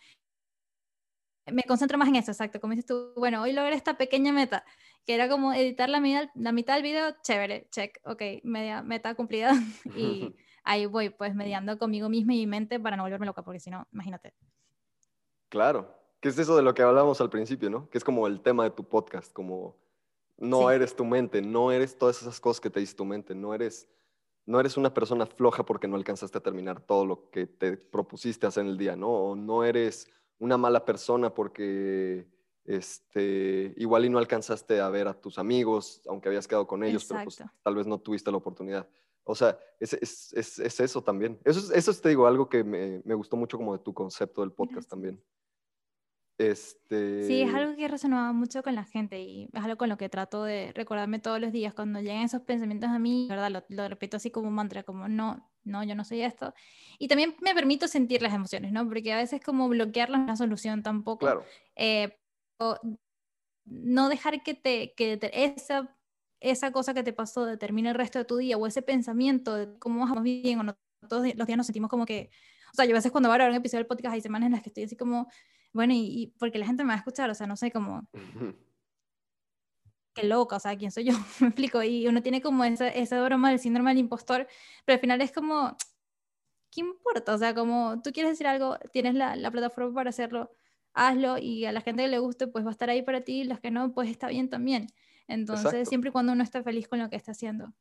me concentro más en eso, exacto. Como dices tú, bueno, hoy logré esta pequeña meta, que era como editar la mitad, la mitad del video, chévere, check, ok, media meta cumplida. y ahí voy, pues, mediando conmigo misma y mi mente para no volverme loca, porque si no, imagínate. Claro, que es eso de lo que hablábamos al principio, ¿no? Que es como el tema de tu podcast, como no eres tu mente, no eres todas esas cosas que te dice tu mente, no eres, no eres una persona floja porque no alcanzaste a terminar todo lo que te propusiste hacer en el día, ¿no? O no eres una mala persona porque este, igual y no alcanzaste a ver a tus amigos, aunque habías quedado con ellos, pero pues, tal vez no tuviste la oportunidad. O sea, es, es, es, es eso también. Eso es, eso te digo, algo que me, me, gustó mucho como de tu concepto del podcast también. Este... Sí, es algo que resonaba mucho con la gente y es algo con lo que trato de recordarme todos los días cuando llegan esos pensamientos a mí, ¿verdad? Lo, lo, repito así como un mantra, como no, no, yo no soy esto. Y también me permito sentir las emociones, ¿no? Porque a veces como bloquearlas no es una solución tampoco. Claro. Eh, no dejar que te, que esa, esa cosa que te pasó determine el resto de tu día o ese pensamiento de cómo vamos bien o no, todos los días nos sentimos como que, o sea, yo a veces cuando voy a grabar un episodio del podcast hay semanas en las que estoy así como bueno, y, porque la gente me va a escuchar, o sea, no sé cómo... Qué loca, o sea, ¿quién soy yo? me explico. Y uno tiene como esa, esa broma del síndrome del impostor, pero al final es como, ¿qué importa? O sea, como tú quieres decir algo, tienes la, la plataforma para hacerlo, hazlo y a la gente que le guste, pues va a estar ahí para ti, y los que no, pues está bien también. Entonces, siempre y cuando uno está feliz con lo que está haciendo.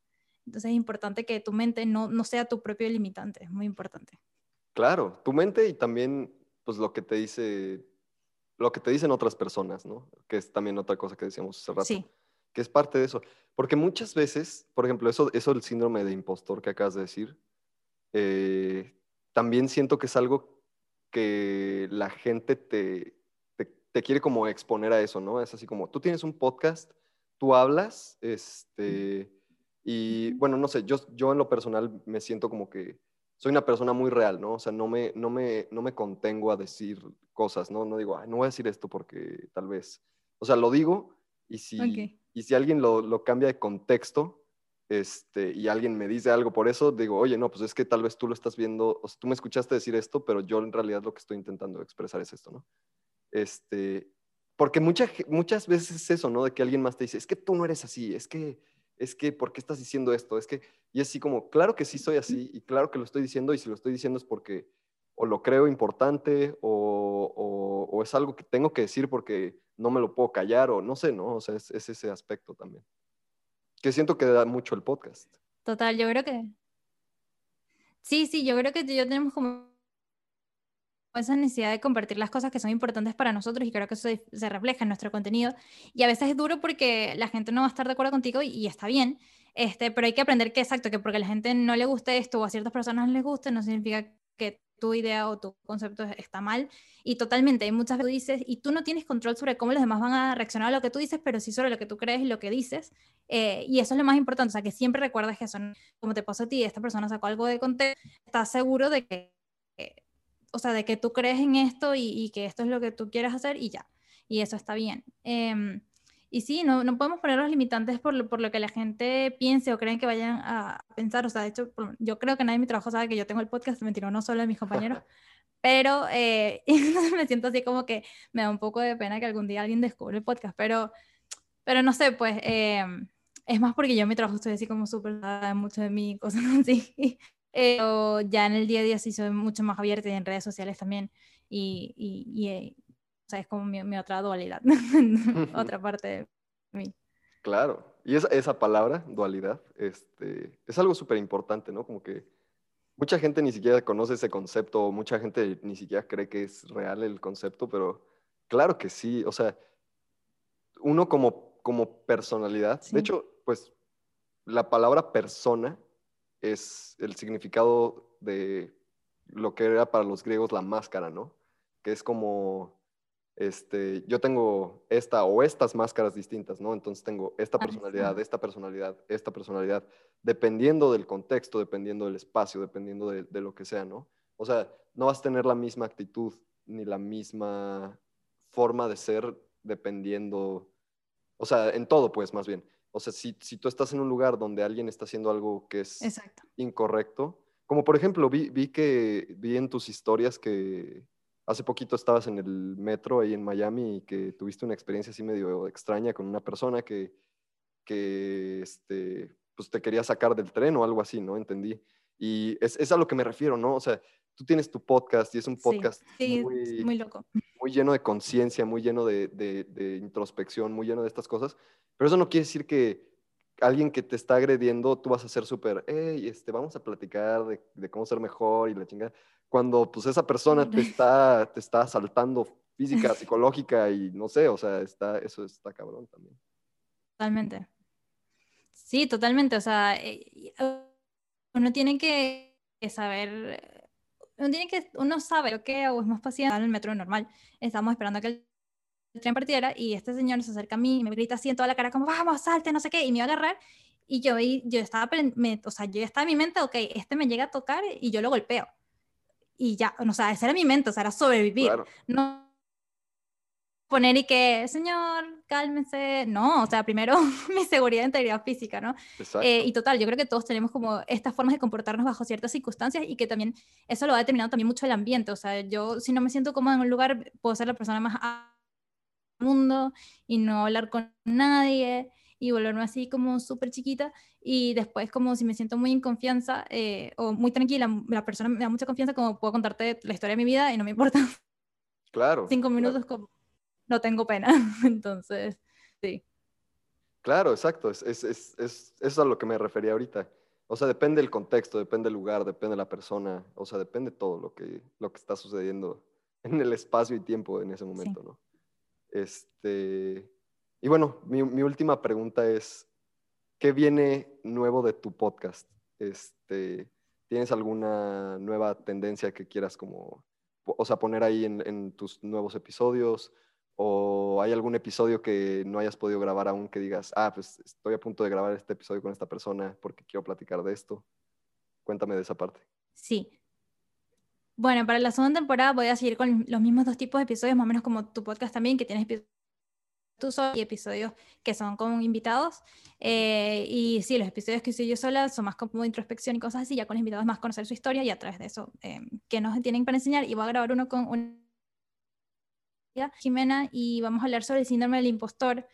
Entonces es importante que tu mente no, no sea tu propio limitante, es muy importante. Claro, tu mente y también pues lo que te dice, lo que te dicen otras personas, ¿no? Que es también otra cosa que decíamos hace rato. Sí. Que es parte de eso. Porque muchas veces, por ejemplo, eso, eso del síndrome de impostor que acabas de decir, eh, también siento que es algo que la gente te, te, quiere como exponer a eso, ¿no? Es así como, tú tienes un podcast, tú hablas, este, y bueno, no sé, yo, yo en lo personal me siento como que soy una persona muy real, ¿no? O sea, no me, no me, no me contengo a decir cosas, ¿no? No digo, Ay, no voy a decir esto porque tal vez. O sea, lo digo y si, y si alguien lo, lo, cambia de contexto este, y alguien me dice algo por eso, digo, oye, no, pues es que tal vez tú lo estás viendo, o sea, tú me escuchaste decir esto, pero yo en realidad lo que estoy intentando expresar es esto, ¿no? Este, porque mucha, muchas veces es eso, ¿no? De que alguien más te dice, es que tú no eres así, es que, es que, ¿por qué estás diciendo esto? Es que, y así como, claro que sí soy así, y claro que lo estoy diciendo, y si lo estoy diciendo es porque o lo creo importante, o, o, es algo que tengo que decir porque no me lo puedo callar, o no sé, ¿no? O sea, es, es ese aspecto también. Que siento que da mucho el podcast. Total, yo creo que... Sí, sí, yo creo que yo tenemos como esa necesidad de compartir las cosas que son importantes para nosotros y creo que eso se refleja en nuestro contenido. Y a veces es duro porque la gente no va a estar de acuerdo contigo y, está bien, este, pero hay que aprender que exacto, que porque a la gente no le guste esto o a ciertas personas no les guste, no significa que tu idea o tu concepto está mal. Y totalmente, hay muchas veces tú dices, y tú no tienes control sobre cómo los demás van a reaccionar a lo que tú dices, pero sí sobre lo que tú crees y lo que dices. Eh, y eso es lo más importante, o sea, que siempre recuerdas que son, como te pasó a ti, esta persona sacó algo de contexto, estás seguro de que o sea, de que tú crees en esto y, que esto es lo que tú quieres hacer y ya. Y eso está bien. Em, y sí, no, no, podemos poner los limitantes por lo, por lo, que la gente piense o creen que vayan a pensar. O sea, de hecho, yo creo que nadie en mi trabajo sabe que yo tengo el podcast, me tiró no solo de mis compañeros. pero eh, me siento así como que me da un poco de pena que algún día alguien descubra el podcast. Pero, pero no sé, pues em, es más porque yo en mi trabajo estoy así como súper, mucho de mí, cosas así. Pero ya en el día a día sí soy mucho más abierta y en redes sociales también. Y, y, eh, o sea, es como mi, mi otra dualidad, otra parte de mí. Claro, y esa, esa palabra, dualidad, este, es algo súper importante, ¿no? Como que mucha gente ni siquiera conoce ese concepto, mucha gente ni siquiera cree que es real el concepto, pero claro que sí, o sea, uno como, como personalidad, de hecho, pues la palabra persona es el significado de lo que era para los griegos la máscara, ¿no? Que es como, este, yo tengo esta o estas máscaras distintas, ¿no? Entonces tengo esta personalidad, esta personalidad, esta personalidad, dependiendo del contexto, dependiendo del espacio, dependiendo de, de lo que sea, ¿no? O sea, no vas a tener la misma actitud ni la misma forma de ser dependiendo, o sea, en todo, pues, más bien. O sea, si, si, tú estás en un lugar donde alguien está haciendo algo que es incorrecto, como por ejemplo, vi, vi, que vi en tus historias que hace poquito estabas en el metro ahí en Miami y que tuviste una experiencia así medio extraña con una persona que, que este, pues te quería sacar del tren o algo así, ¿no? Entendí. Y es, es a lo que me refiero, ¿no? O sea, tú tienes tu podcast y es un podcast muy, muy, loco. Muy lleno de conciencia, muy lleno de, de, de, introspección, muy lleno de estas cosas. Pero eso no quiere decir que alguien que te está agrediendo, tú vas a ser súper, hey, este, vamos a platicar de, de, cómo ser mejor y la chingada. Cuando pues esa persona te está, te está asaltando física, psicológica y no sé, o sea, está, eso está cabrón también. Totalmente. Sí, totalmente. O sea, eh, uno tiene que saber uno tiene que, uno sabe lo que hago, es más paciente en el metro normal. Estamos esperando a que el tren partiera y este señor se acerca a mí y me grita así en toda la cara como, vamos, salte, no sé qué, y me iba a agarrar. Y yo, yo estaba, me, o sea, yo estaba en mi mente, ok, este me llega a tocar y yo lo golpeo. Y ya, o sea, esa era mi mente, o sea, era sobrevivir. No poner y que, señor, cálmese. No, o sea, primero mi seguridad e integridad física, ¿no? Eh, y total, yo creo que todos tenemos como estas formas de comportarnos bajo ciertas circunstancias y que también eso lo ha determinado también mucho el ambiente. O sea, yo si no me siento cómoda en un lugar, puedo ser la persona más mundo y no hablar con nadie y volverme así como súper chiquita y después como si me siento muy en confianza eh, o muy tranquila, la persona me da mucha confianza como puedo contarte la historia de mi vida y no me importa. Claro. Cinco minutos como no tengo pena. Entonces, sí. Claro, exacto. Es, es, es, es, es a lo que me refería ahorita. O sea, depende del contexto, depende del lugar, depende de la persona. O sea, depende todo lo que, lo que está sucediendo en el espacio y tiempo en ese momento, ¿no? Este, y bueno, mi, última pregunta es, ¿qué viene nuevo de tu podcast? Este, ¿Tienes alguna nueva tendencia que quieras como, o sea, poner ahí en, en tus nuevos episodios? ¿O hay algún episodio que no hayas podido grabar aún que digas, ah, pues estoy a punto de grabar este episodio con esta persona porque quiero platicar de esto? Cuéntame de esa parte. Sí. Bueno, para la segunda temporada voy a seguir con los mismos dos tipos de episodios, más o menos como tu podcast también, que tienes episodios tú solo y episodios que son con invitados. Eh, y sí, los episodios que soy yo sola son más como introspección y cosas así, ya con los invitados más conocer su historia y a través de eso, eh, nos tienen para enseñar. Y voy a grabar uno con un Jimena y vamos a hablar sobre el síndrome del impostor,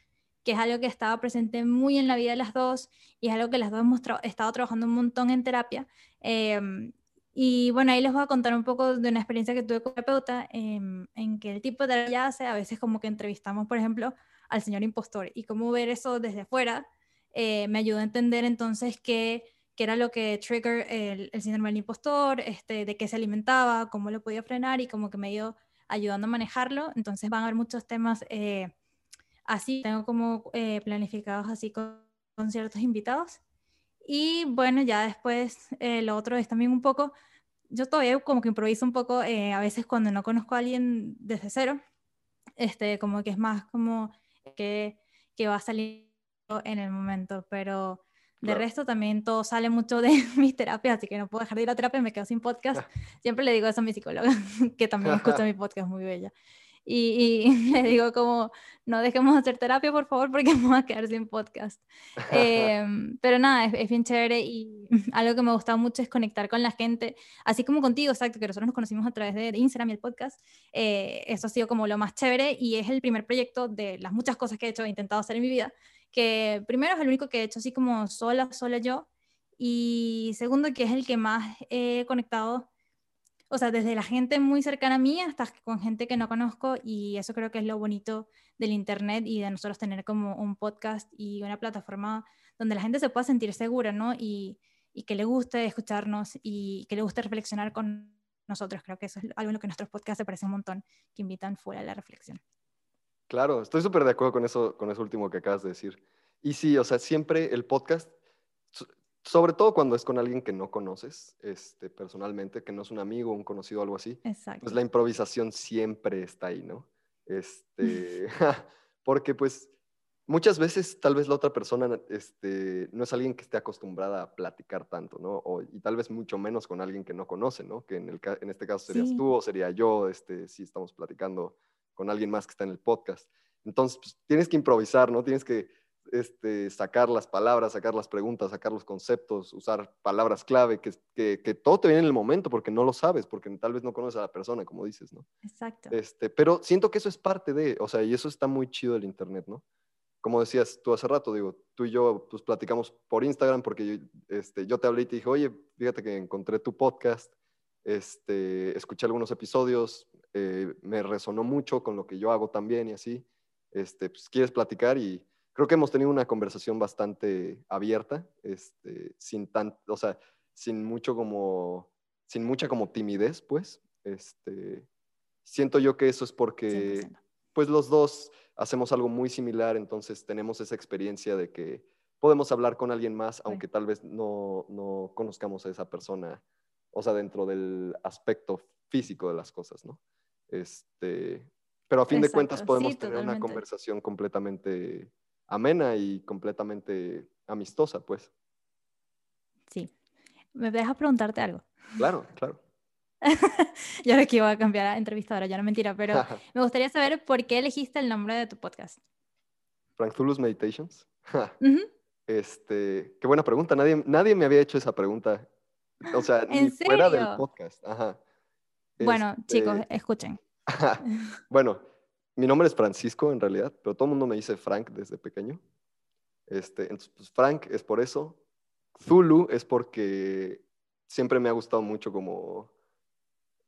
que es algo que estaba presente muy en la vida de las dos y es algo que las dos hemos estado trabajando un montón en terapia. Em, y bueno, ahí les voy a contar un poco de una experiencia que tuve con terapeuta, em, en que el tipo de terapia hace, a veces como que entrevistamos, por ejemplo, al señor impostor y cómo ver eso desde afuera eh, me ayudó a entender entonces qué, qué era lo que trigger el, el, síndrome del impostor, este, de qué se alimentaba, cómo lo podía frenar y como que me dio ayudando a manejarlo. Entonces van a haber muchos temas eh, así, tengo como eh, planificados así con, con, ciertos invitados. Y bueno, ya después eh, lo otro es también un poco, yo todavía como que improviso un poco a veces cuando no conozco a alguien desde cero, este, como que es más como que, que va a salir en el momento, pero de resto, también todo sale mucho de mis terapias, así que no puedo dejar de ir a terapia, me quedo sin podcast. Siempre le digo eso a mi psicóloga, que también escucha mi podcast muy bella. Y, y, le digo como, no dejemos de hacer terapia, por favor, porque vamos a quedar sin podcast. Em, pero nada, es, bien chévere y algo que me gusta mucho es conectar con la gente, así como contigo, exacto, que nosotros nos conocimos a través de, Instagram y el podcast. Eh, eso ha sido como lo más chévere y es el primer proyecto de las muchas cosas que he hecho, he intentado hacer en mi vida, que primero es el único que he hecho así como sola, sola yo, y segundo que es el que más he conectado, o sea, desde la gente muy cercana a mí hasta con gente que no conozco, y eso creo que es lo bonito del Internet y de nosotros tener como un podcast y una plataforma donde la gente se pueda sentir segura, ¿no? Y, que le guste escucharnos y que le guste reflexionar con nosotros. Creo que eso es algo en lo que nuestros podcasts se parecen un montón, que invitan fuera a la reflexión. Claro, estoy súper de acuerdo con eso, con eso último que acabas de decir. Y sí, o sea, siempre el podcast, sobre todo cuando es con alguien que no conoces este, personalmente, que no es un amigo, un conocido, algo así, pues la improvisación siempre está ahí, ¿no? Este, porque pues muchas veces tal vez la otra persona este, no es alguien que esté acostumbrada a platicar tanto, ¿no? O, y tal vez mucho menos con alguien que no conoce, ¿no? Que en, el, en este caso serías tú o sería yo, este, si estamos platicando con alguien más que está en el podcast. Entonces, pues, tienes que improvisar, ¿no? Tienes que este, sacar las palabras, sacar las preguntas, sacar los conceptos, usar palabras clave, que, que, todo te viene en el momento porque no lo sabes, porque tal vez no conoces a la persona, como dices, ¿no? Exacto. Este, pero siento que eso es parte de, o sea, y eso está muy chido del Internet, ¿no? Como decías tú hace rato, digo, tú y yo pues platicamos por Instagram porque yo, este, yo te hablé y te dije, oye, fíjate que encontré tu podcast, este, escuché algunos episodios, eh, me resonó mucho con lo que yo hago también y así. Este, pues, quieres platicar y creo que hemos tenido una conversación bastante abierta, este, sin tan, o sea, sin mucho como, sin mucha como timidez, pues. Este, siento yo que eso es porque, pues los dos hacemos algo muy similar, entonces tenemos esa experiencia de que podemos hablar con alguien más, aunque tal vez no, no conozcamos a esa persona, o sea, dentro del aspecto físico de las cosas, ¿no? Este, pero a fin de cuentas podemos tener una conversación completamente amena y completamente amistosa, pues. Sí. ¿Me dejas preguntarte algo? Claro, claro. yo ahora que iba a cambiar a entrevistadora, ya no mentira, pero me gustaría saber por qué elegiste el nombre de tu podcast. Frank Zulus Meditations. Este, qué buena pregunta. Nadie, nadie me había hecho esa pregunta. O sea, ni fuera del podcast. Ajá. Bueno, este, chicos, escuchen. bueno, mi nombre es Francisco en realidad, pero todo el mundo me dice Frank desde pequeño. Este, entonces, pues Frank es por eso. Zulu es porque siempre me ha gustado mucho como,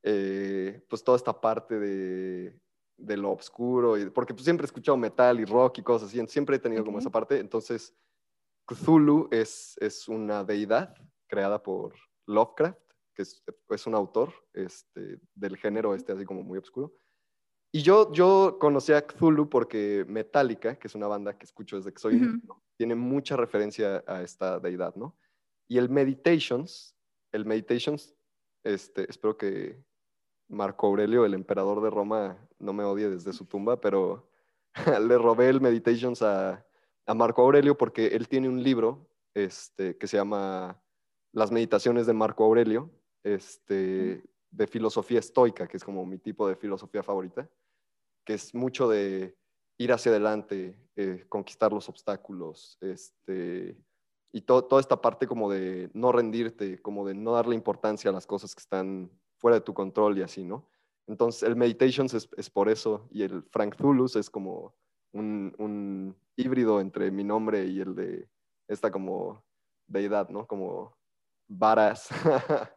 eh, pues toda esta parte de, de lo oscuro, y, porque pues, siempre he escuchado metal y rock y cosas así, siempre he tenido como esa parte. Entonces, Cthulhu es, es una deidad creada por Lovecraft que es, un autor este, del género este así como muy oscuro. Y yo, yo conocí a Cthulhu porque Metallica, que es una banda que escucho desde que soy niño, tiene mucha referencia a esta deidad, ¿no? Y el Meditations, el Meditations, este, espero que Marco Aurelio, el emperador de Roma, no me odie desde su tumba, pero le robé el Meditations a, a Marco Aurelio porque él tiene un libro este, que se llama Las Meditaciones de Marco Aurelio, este, de filosofía estoica, que es como mi tipo de filosofía favorita, que es mucho de ir hacia adelante, eh, conquistar los obstáculos, este, y toda esta parte como de no rendirte, como de no darle importancia a las cosas que están fuera de tu control y así, ¿no? Entonces, el Meditations es, es por eso, y el Frank Zulus es como un, un, híbrido entre mi nombre y el de esta como deidad, ¿no? Como varas.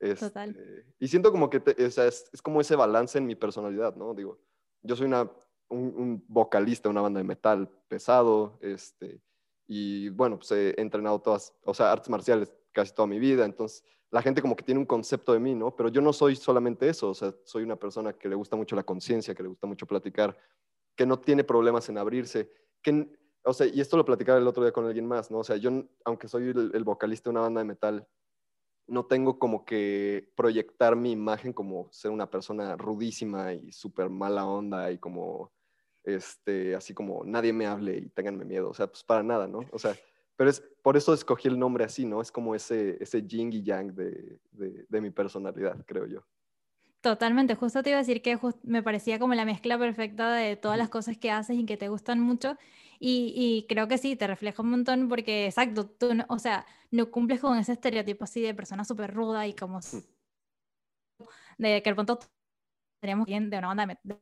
Total. Este, y siento como que es, es, como ese balance en mi personalidad, ¿no? Digo, yo soy una, un, un vocalista una banda de metal pesado, este, y bueno, pues he entrenado todas, o sea, artes marciales casi toda mi vida, entonces la gente como que tiene un concepto de mí, ¿no? Pero yo no soy solamente eso, o sea, soy una persona que le gusta mucho la conciencia, que le gusta mucho platicar, que no tiene problemas en abrirse, que, o sea, y esto lo platicaba el otro día con alguien más, ¿no? O sea, yo, aunque soy el, vocalista de una banda de metal, no tengo como que proyectar mi imagen como ser una persona rudísima y súper mala onda y como, este, así como nadie me hable y ténganme miedo, o sea, pues para nada, ¿no? O sea, pero es, por eso escogí el nombre así, ¿no? Es como ese, ese yin y yang de, de, mi personalidad, creo yo. Totalmente, justo te iba a decir que me parecía como la mezcla perfecta de todas las cosas que haces y que te gustan mucho. Y, y creo que sí, te refleja un montón porque, exacto, tú, o sea, no cumples con ese estereotipo así de persona súper ruda y como de que de pronto teníamos bien de una banda de...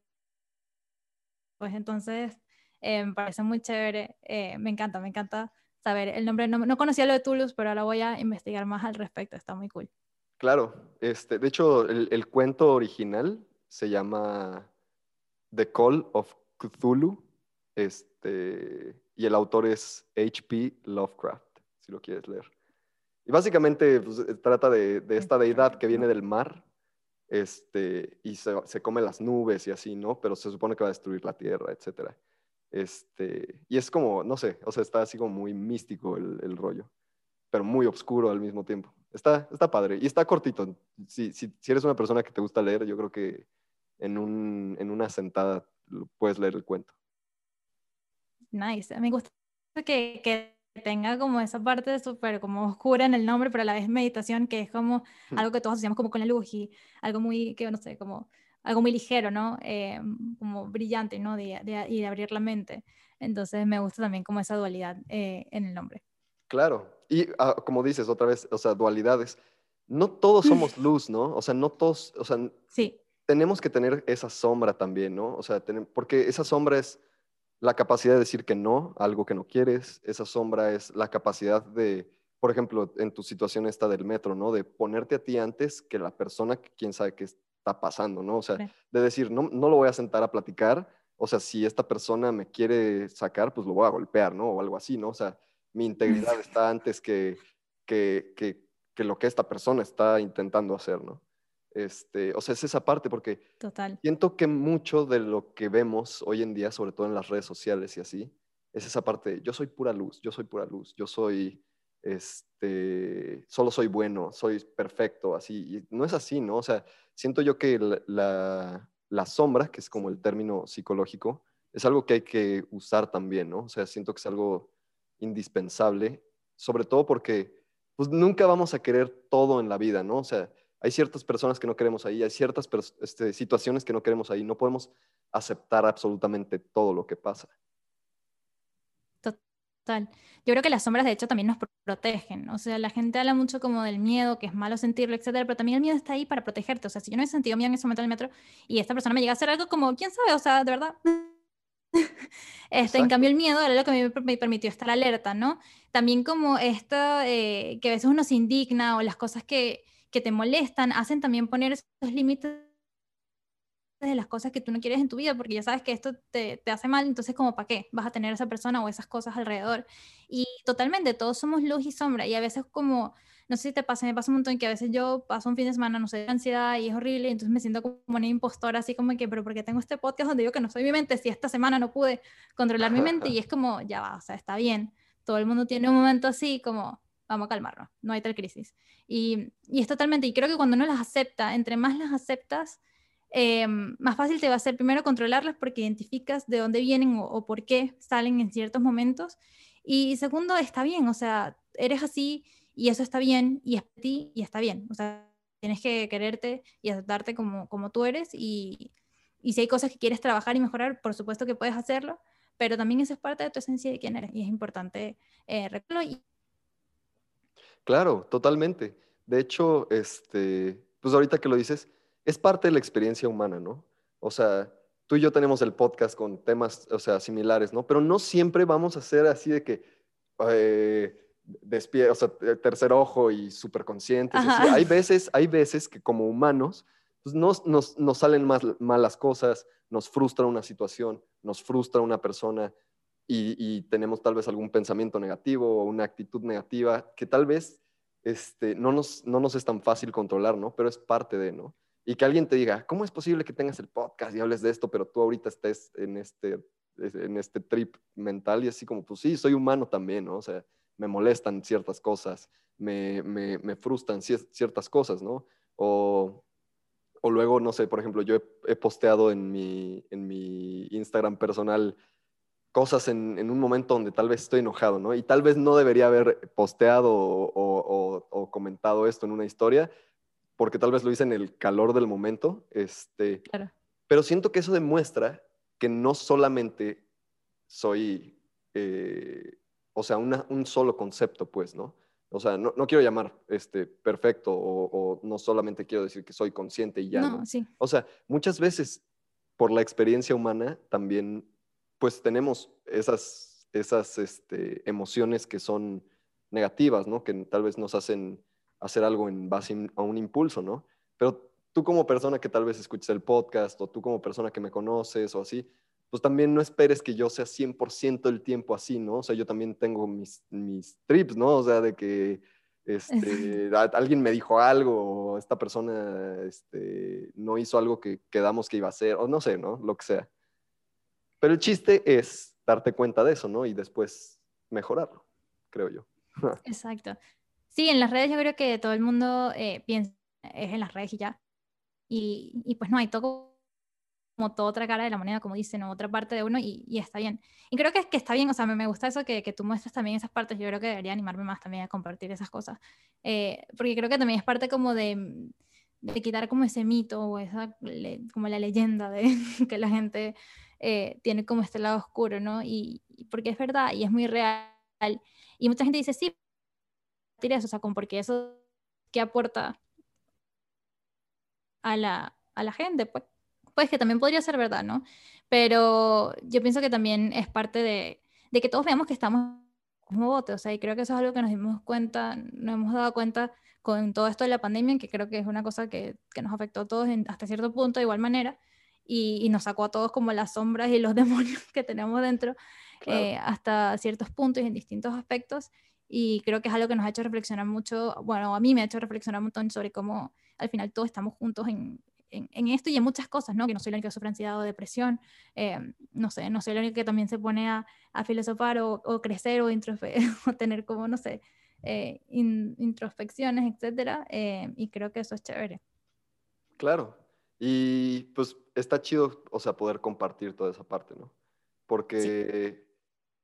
Pues entonces, eh, me parece muy chévere, eh, me encanta, me encanta saber el nombre. No, conocía lo de Toulouse, pero ahora voy a investigar más al respecto. Está muy cool. Claro, este, de hecho, el, cuento original se llama The Call of Cthulhu, este, y el autor es H.P. Lovecraft, si lo quieres leer. Y básicamente pues, trata de, esta deidad que viene del mar, este, y se, come las nubes y así, ¿no? Pero se supone que va a destruir la tierra, etcétera. Este, y es como, no sé, o sea, está así como muy místico el, el rollo, pero muy oscuro al mismo tiempo. Está, está padre y está cortito. Si, si, si, eres una persona que te gusta leer, yo creo que en, un, en una sentada puedes leer el cuento. Nice. Me gusta que, que tenga como esa parte súper como oscura en el nombre, pero a la vez meditación, que es como hmm. algo que todos asociamos como con la luz y algo muy, que no sé, como algo muy ligero, ¿no? Eh, como brillante, ¿no? De, y de abrir la mente. Entonces me gusta también como esa dualidad eh, en el nombre. Claro, y ah, como dices otra vez, o sea, dualidades. No todos somos luz, ¿no? O sea, no todos, o sea, sí. tenemos que tener esa sombra también, ¿no? O sea, porque esa sombra es la capacidad de decir que no a algo que no quieres, esa sombra es la capacidad de, por ejemplo, en tu situación esta del metro, ¿no? De ponerte a ti antes que la persona que quién sabe que pasando, ¿no? O sea, de decir, no, no lo voy a sentar a platicar, o sea, si esta persona me quiere sacar, pues lo voy a golpear, ¿no? O algo así, ¿no? O sea, mi integridad está antes que, que, que, que lo que esta persona está intentando hacer, ¿no? Este, o sea, es esa parte porque Total. siento que mucho de lo que vemos hoy en día, sobre todo en las redes sociales y así, es esa parte, yo soy pura luz, yo soy pura luz, yo soy, este, solo soy bueno, soy perfecto, así. Y no es así, ¿no? O sea, siento yo que la, la, sombra, que es como el término psicológico, es algo que hay que usar también, ¿no? O sea, siento que es algo indispensable, sobre todo porque pues nunca vamos a querer todo en la vida, ¿no? O sea, hay ciertas personas que no queremos ahí, hay ciertas este, situaciones que no queremos ahí, no podemos aceptar absolutamente todo lo que pasa. Yo creo que las sombras de hecho también nos protegen. O sea, la gente habla mucho como del miedo, que es malo sentirlo, etcétera, pero también el miedo está ahí para protegerte. O sea, si yo no he sentido miedo en ese momento en el metro y esta persona me llega a hacer algo como, quién sabe, o sea, de verdad. Este, en cambio, el miedo era lo que me, permitió estar alerta, ¿no? También como esto, eh, que a veces uno se indigna o las cosas que, que te molestan, hacen también poner esos límites de las cosas que tú no quieres en tu vida, porque ya sabes que esto te, te hace mal, entonces como para qué vas a tener esa persona o esas cosas alrededor. Y totalmente, todos somos luz y sombra, y a veces como, no sé si te pasa, me pasa un montón que a veces yo paso un fin de semana, no sé, de ansiedad y es horrible, y entonces me siento como una impostora, así como que, pero porque tengo este podcast donde digo que no soy mi mente, si esta semana no pude controlar mi mente, y es como, ya va, o sea, está bien, todo el mundo tiene un momento así, como, vamos a calmarnos, no hay tal crisis. Y, y es totalmente, y creo que cuando uno las acepta, entre más las aceptas, eh, más fácil te va a ser primero controlarlas porque identificas de dónde vienen o, por qué salen en ciertos momentos. Y segundo, está bien, o sea, eres así y eso está bien y es ti y está bien. O sea, tienes que quererte y aceptarte como, como tú eres y, y si hay cosas que quieres trabajar y mejorar, por supuesto que puedes hacerlo, pero también eso es parte de tu esencia de quién eres y es importante eh, y... Claro, totalmente. De hecho, este, pues ahorita que lo dices, es parte de la experiencia humana, ¿no? O sea, tú y yo tenemos el podcast con temas, o sea, similares, ¿no? Pero no siempre vamos a ser así de que eh, o sea, tercer ojo y súper conscientes. Hay veces, hay veces que como humanos pues nos, nos, nos salen más, malas cosas, nos frustra una situación, nos frustra una persona y, tenemos tal vez algún pensamiento negativo o una actitud negativa que tal vez este, no, nos, no nos es tan fácil controlar, ¿no? Pero es parte de, ¿no? Y que alguien te diga, ¿cómo es posible que tengas el podcast y hables de esto, pero tú ahorita estés en este, en este trip mental y así como, pues sí, soy humano también, ¿no? O sea, me molestan ciertas cosas, me, me, me frustran ciertas cosas, ¿no? O, o, luego, no sé, por ejemplo, yo he, posteado en mi, en mi Instagram personal cosas en, en, un momento donde tal vez estoy enojado, ¿no? Y tal vez no debería haber posteado o, o, o, comentado esto en una historia, porque tal vez lo hice en el calor del momento. Este, claro. Pero siento que eso demuestra que no solamente soy, eh, o sea, un solo concepto, pues, ¿no? O sea, no, no quiero llamar este, perfecto o, no solamente quiero decir que soy consciente y ya. No, Sí. O sea, muchas veces por la experiencia humana también, pues tenemos esas, esas este, emociones que son negativas, ¿no? Que tal vez nos hacen hacer algo en base a un impulso, ¿no? Pero tú como persona que tal vez escuches el podcast o tú como persona que me conoces o así, pues también no esperes que yo sea 100% el tiempo así, ¿no? O sea, yo también tengo mis, mis trips, ¿no? O sea, de que este, alguien me dijo algo o esta persona este, no hizo algo que quedamos que iba a hacer, o no sé, ¿no? Lo que sea. Pero el chiste es darte cuenta de eso, ¿no? Y después mejorarlo, creo yo. Exacto. Sí, en las redes yo creo que todo el mundo eh, piensa es en las redes y ya. Y, y pues no, hay todo como toda otra cara de la moneda, como dicen, o otra parte de uno, y, y está bien. Y creo que, que está bien, o sea, me, me gusta eso que, que, tú muestres también esas partes, yo creo que debería animarme más también a compartir esas cosas, eh, porque creo que también es parte como de, de quitar como ese mito o esa, como la leyenda de que la gente eh, tiene como este lado oscuro, ¿no? Y, porque es verdad y es muy real. Y mucha gente dice, sí, eso, o sea, como porque eso, ¿qué aporta a la, a la gente? Pues pues que también podría ser verdad, ¿no? Pero yo pienso que también es parte de, de que todos veamos que estamos como bote, o sea, y creo que eso es algo que nos dimos cuenta, nos hemos dado cuenta con todo esto de la pandemia, que creo que es una cosa que, que nos afectó a todos en, hasta cierto punto de igual manera, y, y, nos sacó a todos como las sombras y los demonios que tenemos dentro eh, hasta ciertos puntos y en distintos aspectos, y creo que es algo que nos ha hecho reflexionar mucho, bueno, a mí me ha hecho reflexionar un montón sobre cómo al final todos estamos juntos en, en, esto y en muchas cosas, ¿no? Que no soy la única que sufre ansiedad o depresión, eh, no sé, no soy la única que también se pone a, a filosofar o, o, crecer o, o, tener como, no sé, eh, introspecciones, etcétera, eh, y creo que eso es chévere. Claro, y pues está chido, o sea, poder compartir toda esa parte, ¿no? Porque,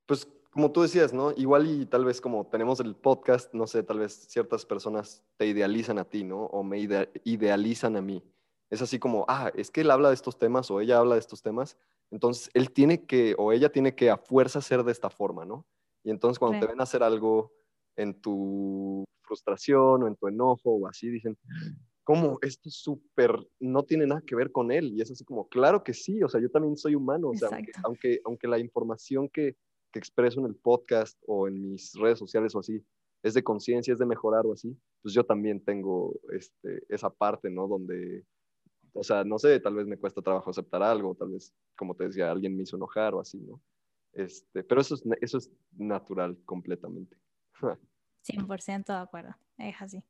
pues como tú decías, ¿no? Igual y tal vez como tenemos el podcast, no sé, tal vez ciertas personas te idealizan a ti, ¿no? O me idealizan a mí. Es así como, ah, es que él habla de estos temas o ella habla de estos temas, entonces él tiene que o ella tiene que a fuerza ser de esta forma, ¿no? Y entonces cuando te ven hacer algo en tu frustración o en tu enojo o así, dicen, ¿cómo? Esto es súper, no tiene nada que ver con él. Y es así como, claro que sí, o sea, yo también soy humano, o sea, aunque, aunque, la información que, que expreso en el podcast o en mis redes sociales o así, es de conciencia, es de mejorar o así, pues yo también tengo este, esa parte, ¿no? Donde o sea, no sé, tal vez me cuesta trabajo aceptar algo, tal vez, como te decía, alguien me hizo enojar o así, ¿no? Este, pero eso es, eso es natural completamente. 100% de acuerdo, es así.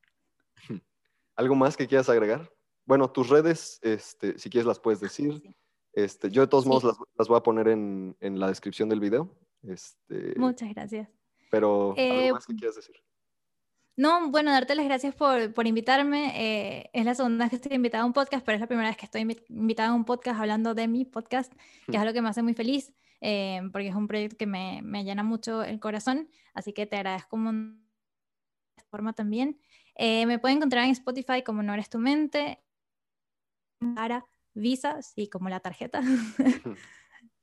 ¿Algo más que quieras agregar? Bueno, tus redes, este, si quieres las puedes decir. Este, yo de todos modos las, las, voy a poner en, en, la descripción del video. Este, Muchas gracias. Pero, ¿algo eh, más que quieras decir? No, bueno, darte las gracias por, por invitarme. Eh, es la segunda vez que estoy invitada a un podcast, pero es la primera vez que estoy invitada a un podcast hablando de mi podcast, que es algo que me hace muy feliz, eh, porque es un proyecto que me, me, llena mucho el corazón, así que te agradezco de forma también. Eh, me pueden encontrar en Spotify como No Eres Tu Mente, para Visa, sí, como la tarjeta.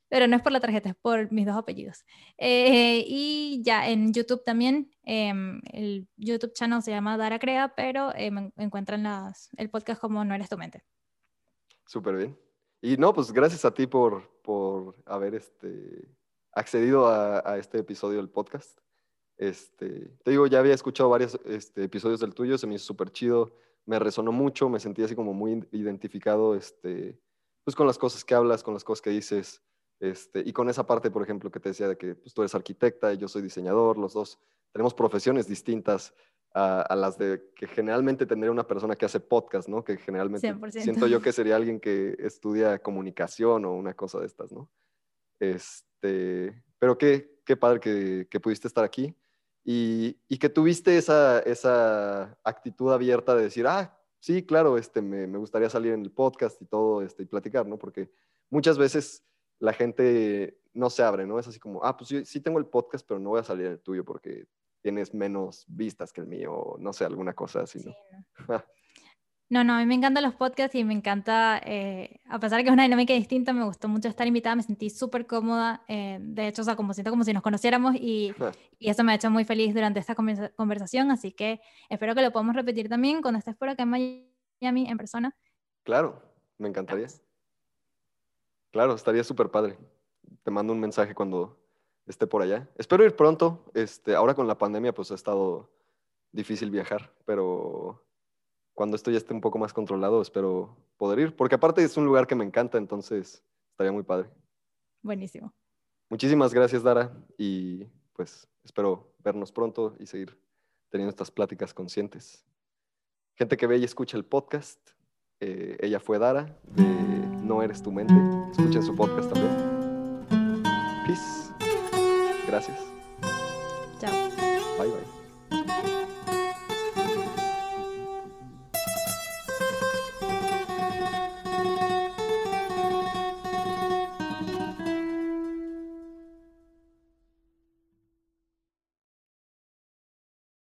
pero no es por la tarjeta, es por mis dos apellidos. Eh, y ya en YouTube también, em, el YouTube channel se llama Dara Crea, pero eh, me encuentran las, el podcast como No Eres Tu Mente. Súper bien. Y no, pues gracias a ti por, por haber este, accedido a, a este episodio del podcast. Este, te digo, ya había escuchado varios este, episodios del tuyo, se me hizo súper chido, me resonó mucho, me sentí así como muy identificado este, pues con las cosas que hablas, con las cosas que dices, este, y con esa parte, por ejemplo, que te decía de que pues, tú eres arquitecta y yo soy diseñador, los dos tenemos profesiones distintas a, a, las de que generalmente tendría una persona que hace podcast, ¿no? Que generalmente 100%. siento yo que sería alguien que estudia comunicación o una cosa de estas, ¿no? Este, pero qué, qué padre que, que pudiste estar aquí y, y que tuviste esa, esa, actitud abierta de decir, ah, sí, claro, este, me, me, gustaría salir en el podcast y todo, este, y platicar, ¿no? Porque muchas veces la gente no se abre, ¿no? Es así como, ah, pues yo sí tengo el podcast, pero no voy a salir en el tuyo porque tienes menos vistas que el mío, no sé, alguna cosa así, ¿no? Sí, no. No, no, a mí me encantan los podcasts y me encanta, eh, a pesar de que es una dinámica distinta, me gustó mucho estar invitada, me sentí súper cómoda, eh, de hecho, o sea, como siento como si nos conociéramos y, y, eso me ha hecho muy feliz durante esta conversación, así que espero que lo podamos repetir también cuando estés por acá en Miami en persona. Claro, me encantaría. Claro, estaría súper padre. Te mando un mensaje cuando esté por allá. Espero ir pronto, este, ahora con la pandemia pues ha estado difícil viajar, pero cuando esto ya esté un poco más controlado, espero poder ir, porque aparte es un lugar que me encanta, entonces estaría muy padre. Buenísimo. Muchísimas gracias, Dara, y pues espero vernos pronto y seguir teniendo estas pláticas conscientes. Gente que ve y escucha el podcast, eh, ella fue Dara, de No Eres Tu Mente. Escuchen su podcast también. Peace. Gracias.